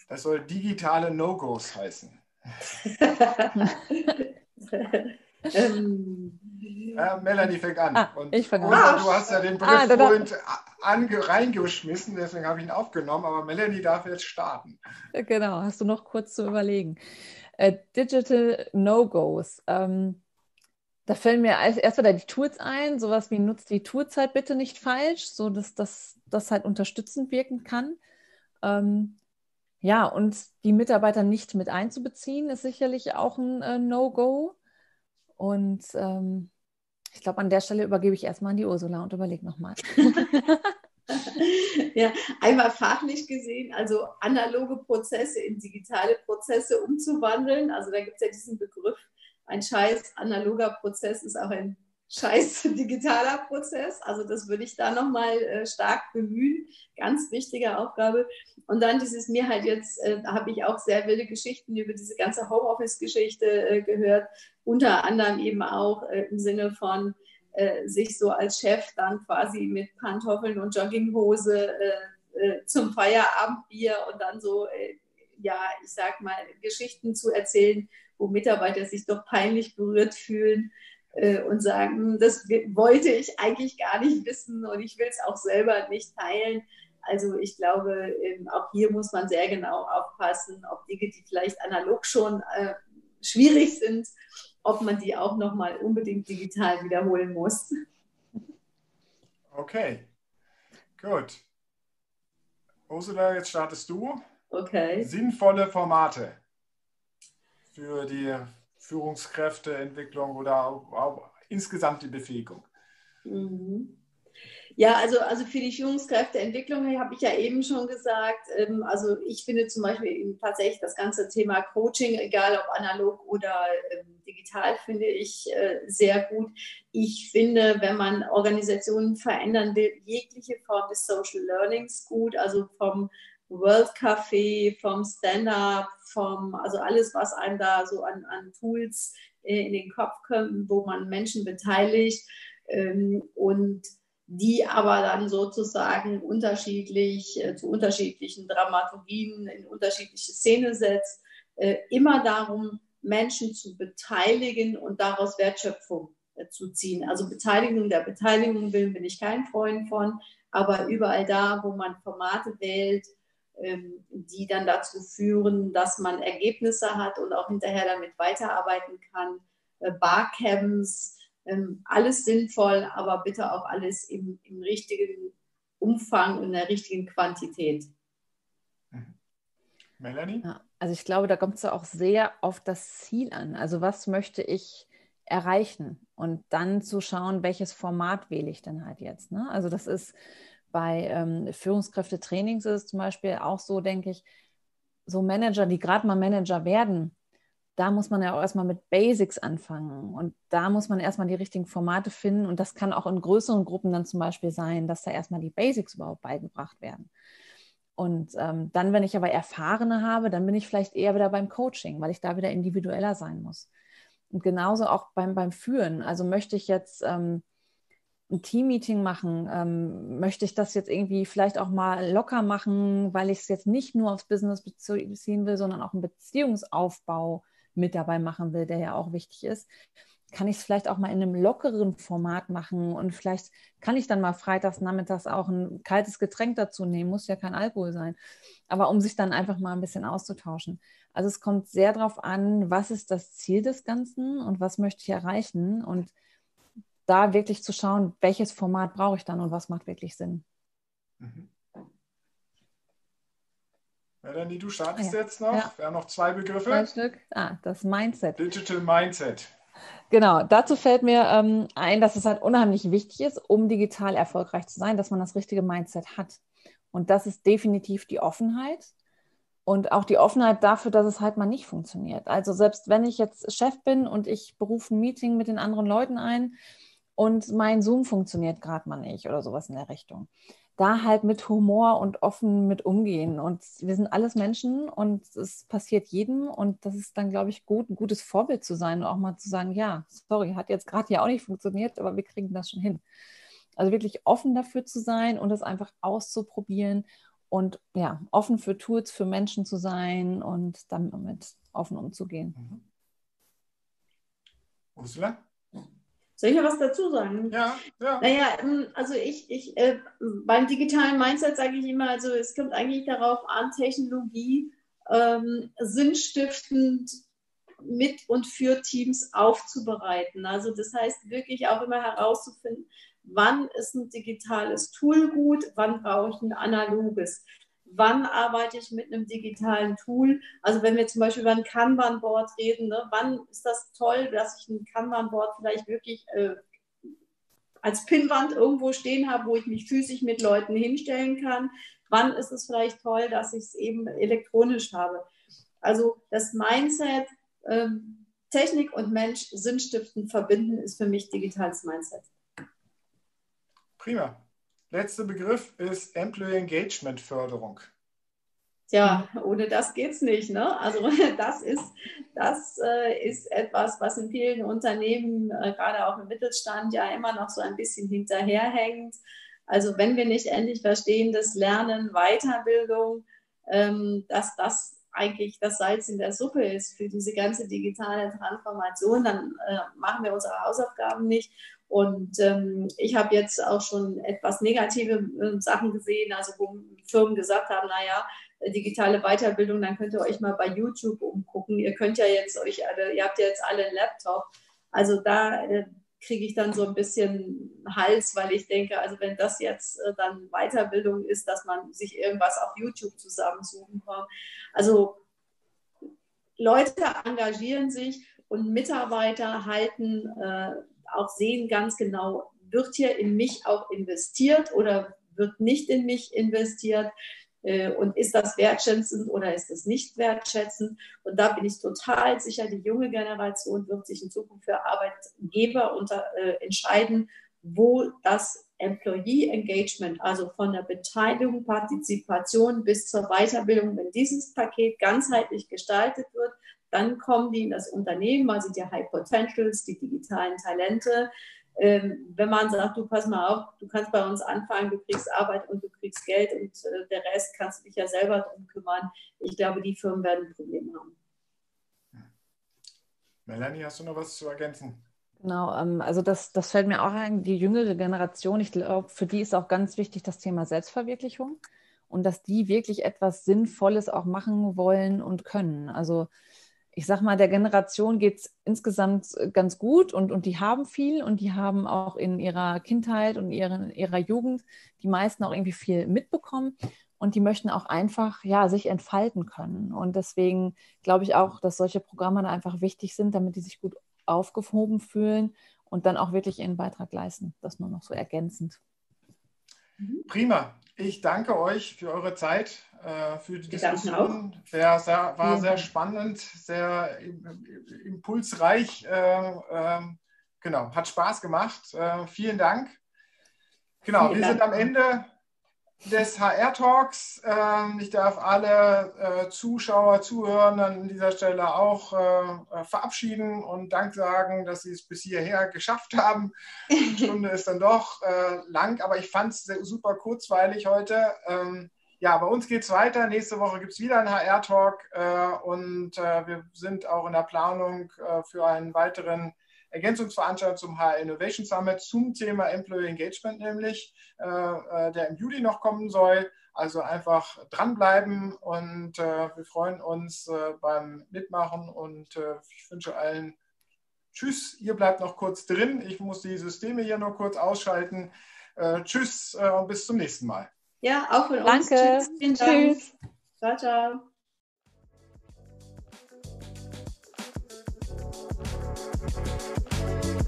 S2: Das soll digitale No-Gos heißen. ähm, ja, Melanie fängt an.
S3: Ah, und ich fange
S2: an. Du hast ja den Begriff ah, vorhin reingeschmissen, deswegen habe ich ihn aufgenommen, aber Melanie darf jetzt starten.
S3: Genau, hast du noch kurz zu überlegen. Äh, Digital No-Gos. Ähm, da fällen mir erst wieder die Tools ein, sowas wie nutzt die Toolzeit bitte nicht falsch, so dass das, das halt unterstützend wirken kann. Ähm, ja, und die Mitarbeiter nicht mit einzubeziehen, ist sicherlich auch ein äh, No-Go. Und ähm, ich glaube, an der Stelle übergebe ich erstmal an die Ursula und überlege nochmal.
S4: ja, einmal fachlich gesehen, also analoge Prozesse in digitale Prozesse umzuwandeln. Also da gibt es ja diesen Begriff, ein scheiß analoger Prozess ist auch ein scheiß digitaler Prozess. Also das würde ich da nochmal äh, stark bemühen. Ganz wichtige Aufgabe. Und dann dieses mir halt jetzt, äh, habe ich auch sehr wilde Geschichten über diese ganze Homeoffice-Geschichte äh, gehört. Unter anderem eben auch äh, im Sinne von äh, sich so als Chef dann quasi mit Pantoffeln und Jogginghose äh, äh, zum Feierabendbier und dann so, ja, ich sag mal, Geschichten zu erzählen, wo Mitarbeiter sich doch peinlich berührt fühlen und sagen, hm, das wollte ich eigentlich gar nicht wissen und ich will es auch selber nicht teilen. Also ich glaube, ähm, auch hier muss man sehr genau aufpassen, ob Dinge, die vielleicht analog schon äh, schwierig sind, ob man die auch nochmal unbedingt digital wiederholen muss.
S2: Okay, gut. Ursula, jetzt startest du.
S4: Okay.
S2: Sinnvolle Formate für die Führungskräfteentwicklung oder insgesamt die Befähigung.
S4: Mhm. Ja, also, also für die Führungskräfteentwicklung habe ich ja eben schon gesagt, ähm, also ich finde zum Beispiel tatsächlich das ganze Thema Coaching, egal ob analog oder ähm, digital, finde ich äh, sehr gut. Ich finde, wenn man Organisationen verändern will, jegliche Form des Social Learnings gut, also vom World Café, vom Stand-up, vom, also alles, was einem da so an, an Tools in den Kopf kommt, wo man Menschen beteiligt ähm, und die aber dann sozusagen unterschiedlich äh, zu unterschiedlichen Dramaturgien in unterschiedliche Szene setzt, äh, immer darum, Menschen zu beteiligen und daraus Wertschöpfung äh, zu ziehen. Also Beteiligung der Beteiligung willen bin ich kein Freund von, aber überall da, wo man Formate wählt, die dann dazu führen, dass man Ergebnisse hat und auch hinterher damit weiterarbeiten kann, äh, Barcamps, ähm, alles sinnvoll, aber bitte auch alles im, im richtigen Umfang und in der richtigen Quantität.
S2: Mhm. Melanie?
S3: Ja, also ich glaube, da kommt es ja auch sehr auf das Ziel an. Also was möchte ich erreichen? Und dann zu schauen, welches Format wähle ich denn halt jetzt. Ne? Also das ist bei ähm, Führungskräftetrainings ist zum Beispiel auch so, denke ich, so Manager, die gerade mal Manager werden, da muss man ja auch erstmal mit Basics anfangen. Und da muss man erstmal die richtigen Formate finden. Und das kann auch in größeren Gruppen dann zum Beispiel sein, dass da erstmal die Basics überhaupt beigebracht werden. Und ähm, dann, wenn ich aber Erfahrene habe, dann bin ich vielleicht eher wieder beim Coaching, weil ich da wieder individueller sein muss. Und genauso auch beim, beim Führen. Also möchte ich jetzt ähm, ein Teammeeting machen, ähm, möchte ich das jetzt irgendwie vielleicht auch mal locker machen, weil ich es jetzt nicht nur aufs Business beziehen will, sondern auch einen Beziehungsaufbau mit dabei machen will, der ja auch wichtig ist, kann ich es vielleicht auch mal in einem lockeren Format machen und vielleicht kann ich dann mal freitags nachmittags auch ein kaltes Getränk dazu nehmen, muss ja kein Alkohol sein, aber um sich dann einfach mal ein bisschen auszutauschen. Also es kommt sehr darauf an, was ist das Ziel des Ganzen und was möchte ich erreichen und da wirklich zu schauen, welches Format brauche ich dann und was macht wirklich Sinn. Mhm.
S2: Melanie, du startest ja. jetzt noch. Ja. Wir haben noch zwei Begriffe. Zwei
S3: Stück. Ah, das Mindset.
S2: Digital Mindset.
S3: Genau, dazu fällt mir ähm, ein, dass es halt unheimlich wichtig ist, um digital erfolgreich zu sein, dass man das richtige Mindset hat. Und das ist definitiv die Offenheit und auch die Offenheit dafür, dass es halt mal nicht funktioniert. Also selbst wenn ich jetzt Chef bin und ich berufe ein Meeting mit den anderen Leuten ein und mein Zoom funktioniert gerade mal nicht oder sowas in der Richtung, da halt mit Humor und offen mit umgehen. Und wir sind alles Menschen und es passiert jedem. Und das ist dann, glaube ich, gut, ein gutes Vorbild zu sein und auch mal zu sagen, ja, sorry, hat jetzt gerade ja auch nicht funktioniert, aber wir kriegen das schon hin. Also wirklich offen dafür zu sein und es einfach auszuprobieren und ja, offen für Tools, für Menschen zu sein und damit offen umzugehen. Mhm.
S2: Ursula?
S4: Soll ich noch was dazu sagen?
S2: Ja, ja.
S4: Naja, ähm, also ich, ich äh, beim digitalen Mindset sage ich immer, also es kommt eigentlich darauf an, Technologie ähm, sinnstiftend mit und für Teams aufzubereiten. Also das heißt wirklich auch immer herauszufinden, wann ist ein digitales Tool gut, wann brauche ich ein analoges wann arbeite ich mit einem digitalen Tool. Also wenn wir zum Beispiel über ein Kanban-Board reden, ne, wann ist das toll, dass ich ein Kanban-Board vielleicht wirklich äh, als Pinnwand irgendwo stehen habe, wo ich mich physisch mit Leuten hinstellen kann. Wann ist es vielleicht toll, dass ich es eben elektronisch habe. Also das Mindset, äh, Technik und Mensch sinnstiftend verbinden, ist für mich digitales Mindset.
S2: Prima. Letzter Begriff ist Employee Engagement Förderung.
S4: Tja, ohne das geht es nicht. Ne? Also das ist, das äh, ist etwas, was in vielen Unternehmen, äh, gerade auch im Mittelstand, ja immer noch so ein bisschen hinterherhängt. Also wenn wir nicht endlich verstehen, dass Lernen, Weiterbildung, ähm, dass das eigentlich das Salz in der Suppe ist für diese ganze digitale Transformation, dann äh, machen wir unsere Hausaufgaben nicht. Und ähm, ich habe jetzt auch schon etwas negative äh, Sachen gesehen, also wo Firmen gesagt haben, naja, äh, digitale Weiterbildung, dann könnt ihr euch mal bei YouTube umgucken. Ihr könnt ja jetzt euch alle, ihr habt ja jetzt alle einen Laptop. Also da äh, kriege ich dann so ein bisschen Hals, weil ich denke, also wenn das jetzt äh, dann Weiterbildung ist, dass man sich irgendwas auf YouTube zusammensuchen kann. Also Leute engagieren sich und Mitarbeiter halten äh, auch sehen ganz genau, wird hier in mich auch investiert oder wird nicht in mich investiert. Äh, und ist das wertschätzend oder ist es nicht wertschätzend? Und da bin ich total sicher, die junge Generation wird sich in Zukunft für Arbeitgeber unter, äh, entscheiden, wo das Employee Engagement, also von der Beteiligung, Partizipation bis zur Weiterbildung, wenn dieses Paket ganzheitlich gestaltet wird, dann kommen die in das Unternehmen, man sieht ja High Potentials, die digitalen Talente, ähm, wenn man sagt, du pass mal auf, du kannst bei uns anfangen, du kriegst Arbeit und du kriegst Geld und äh, der Rest kannst du dich ja selber drum kümmern. Ich glaube, die Firmen werden ein Problem haben.
S2: Melanie, hast du noch was zu ergänzen?
S3: Genau, ähm, also das, das fällt mir auch ein, die jüngere Generation, ich glaube, für die ist auch ganz wichtig das Thema Selbstverwirklichung und dass die wirklich etwas Sinnvolles auch machen wollen und können. Also ich sag mal, der Generation geht es insgesamt äh, ganz gut und, und die haben viel und die haben auch in ihrer Kindheit und ihren, ihrer Jugend die meisten auch irgendwie viel mitbekommen und die möchten auch einfach ja, sich entfalten können. Und deswegen glaube ich auch, dass solche Programme einfach wichtig sind, damit die sich gut aufgehoben fühlen und dann auch wirklich ihren Beitrag leisten. Das nur noch so ergänzend.
S2: Prima. Ich danke euch für eure Zeit, äh, für die Diskussion. Sehr, sehr, war sehr spannend, sehr impulsreich. Äh, äh, genau, hat Spaß gemacht. Äh, vielen Dank. Genau, vielen wir Dank. sind am Ende des HR-Talks. Ähm, ich darf alle äh, Zuschauer, Zuhörer an dieser Stelle auch äh, verabschieden und Dank sagen, dass Sie es bis hierher geschafft haben. Die Stunde ist dann doch äh, lang, aber ich fand es super kurzweilig heute. Ähm, ja, bei uns geht es weiter. Nächste Woche gibt es wieder einen HR-Talk und wir sind auch in der Planung für einen weiteren Ergänzungsveranstaltung zum HR Innovation Summit zum Thema Employee Engagement, nämlich, äh, äh, der im Juli noch kommen soll. Also einfach dranbleiben und äh, wir freuen uns äh, beim Mitmachen und äh, ich wünsche allen Tschüss. Ihr bleibt noch kurz drin. Ich muss die Systeme hier noch kurz ausschalten. Äh, tschüss und bis zum nächsten Mal.
S4: Ja, auch von
S3: uns. Danke. Tschüss. Vielen Dank. Tschüss.
S4: Ciao, ciao.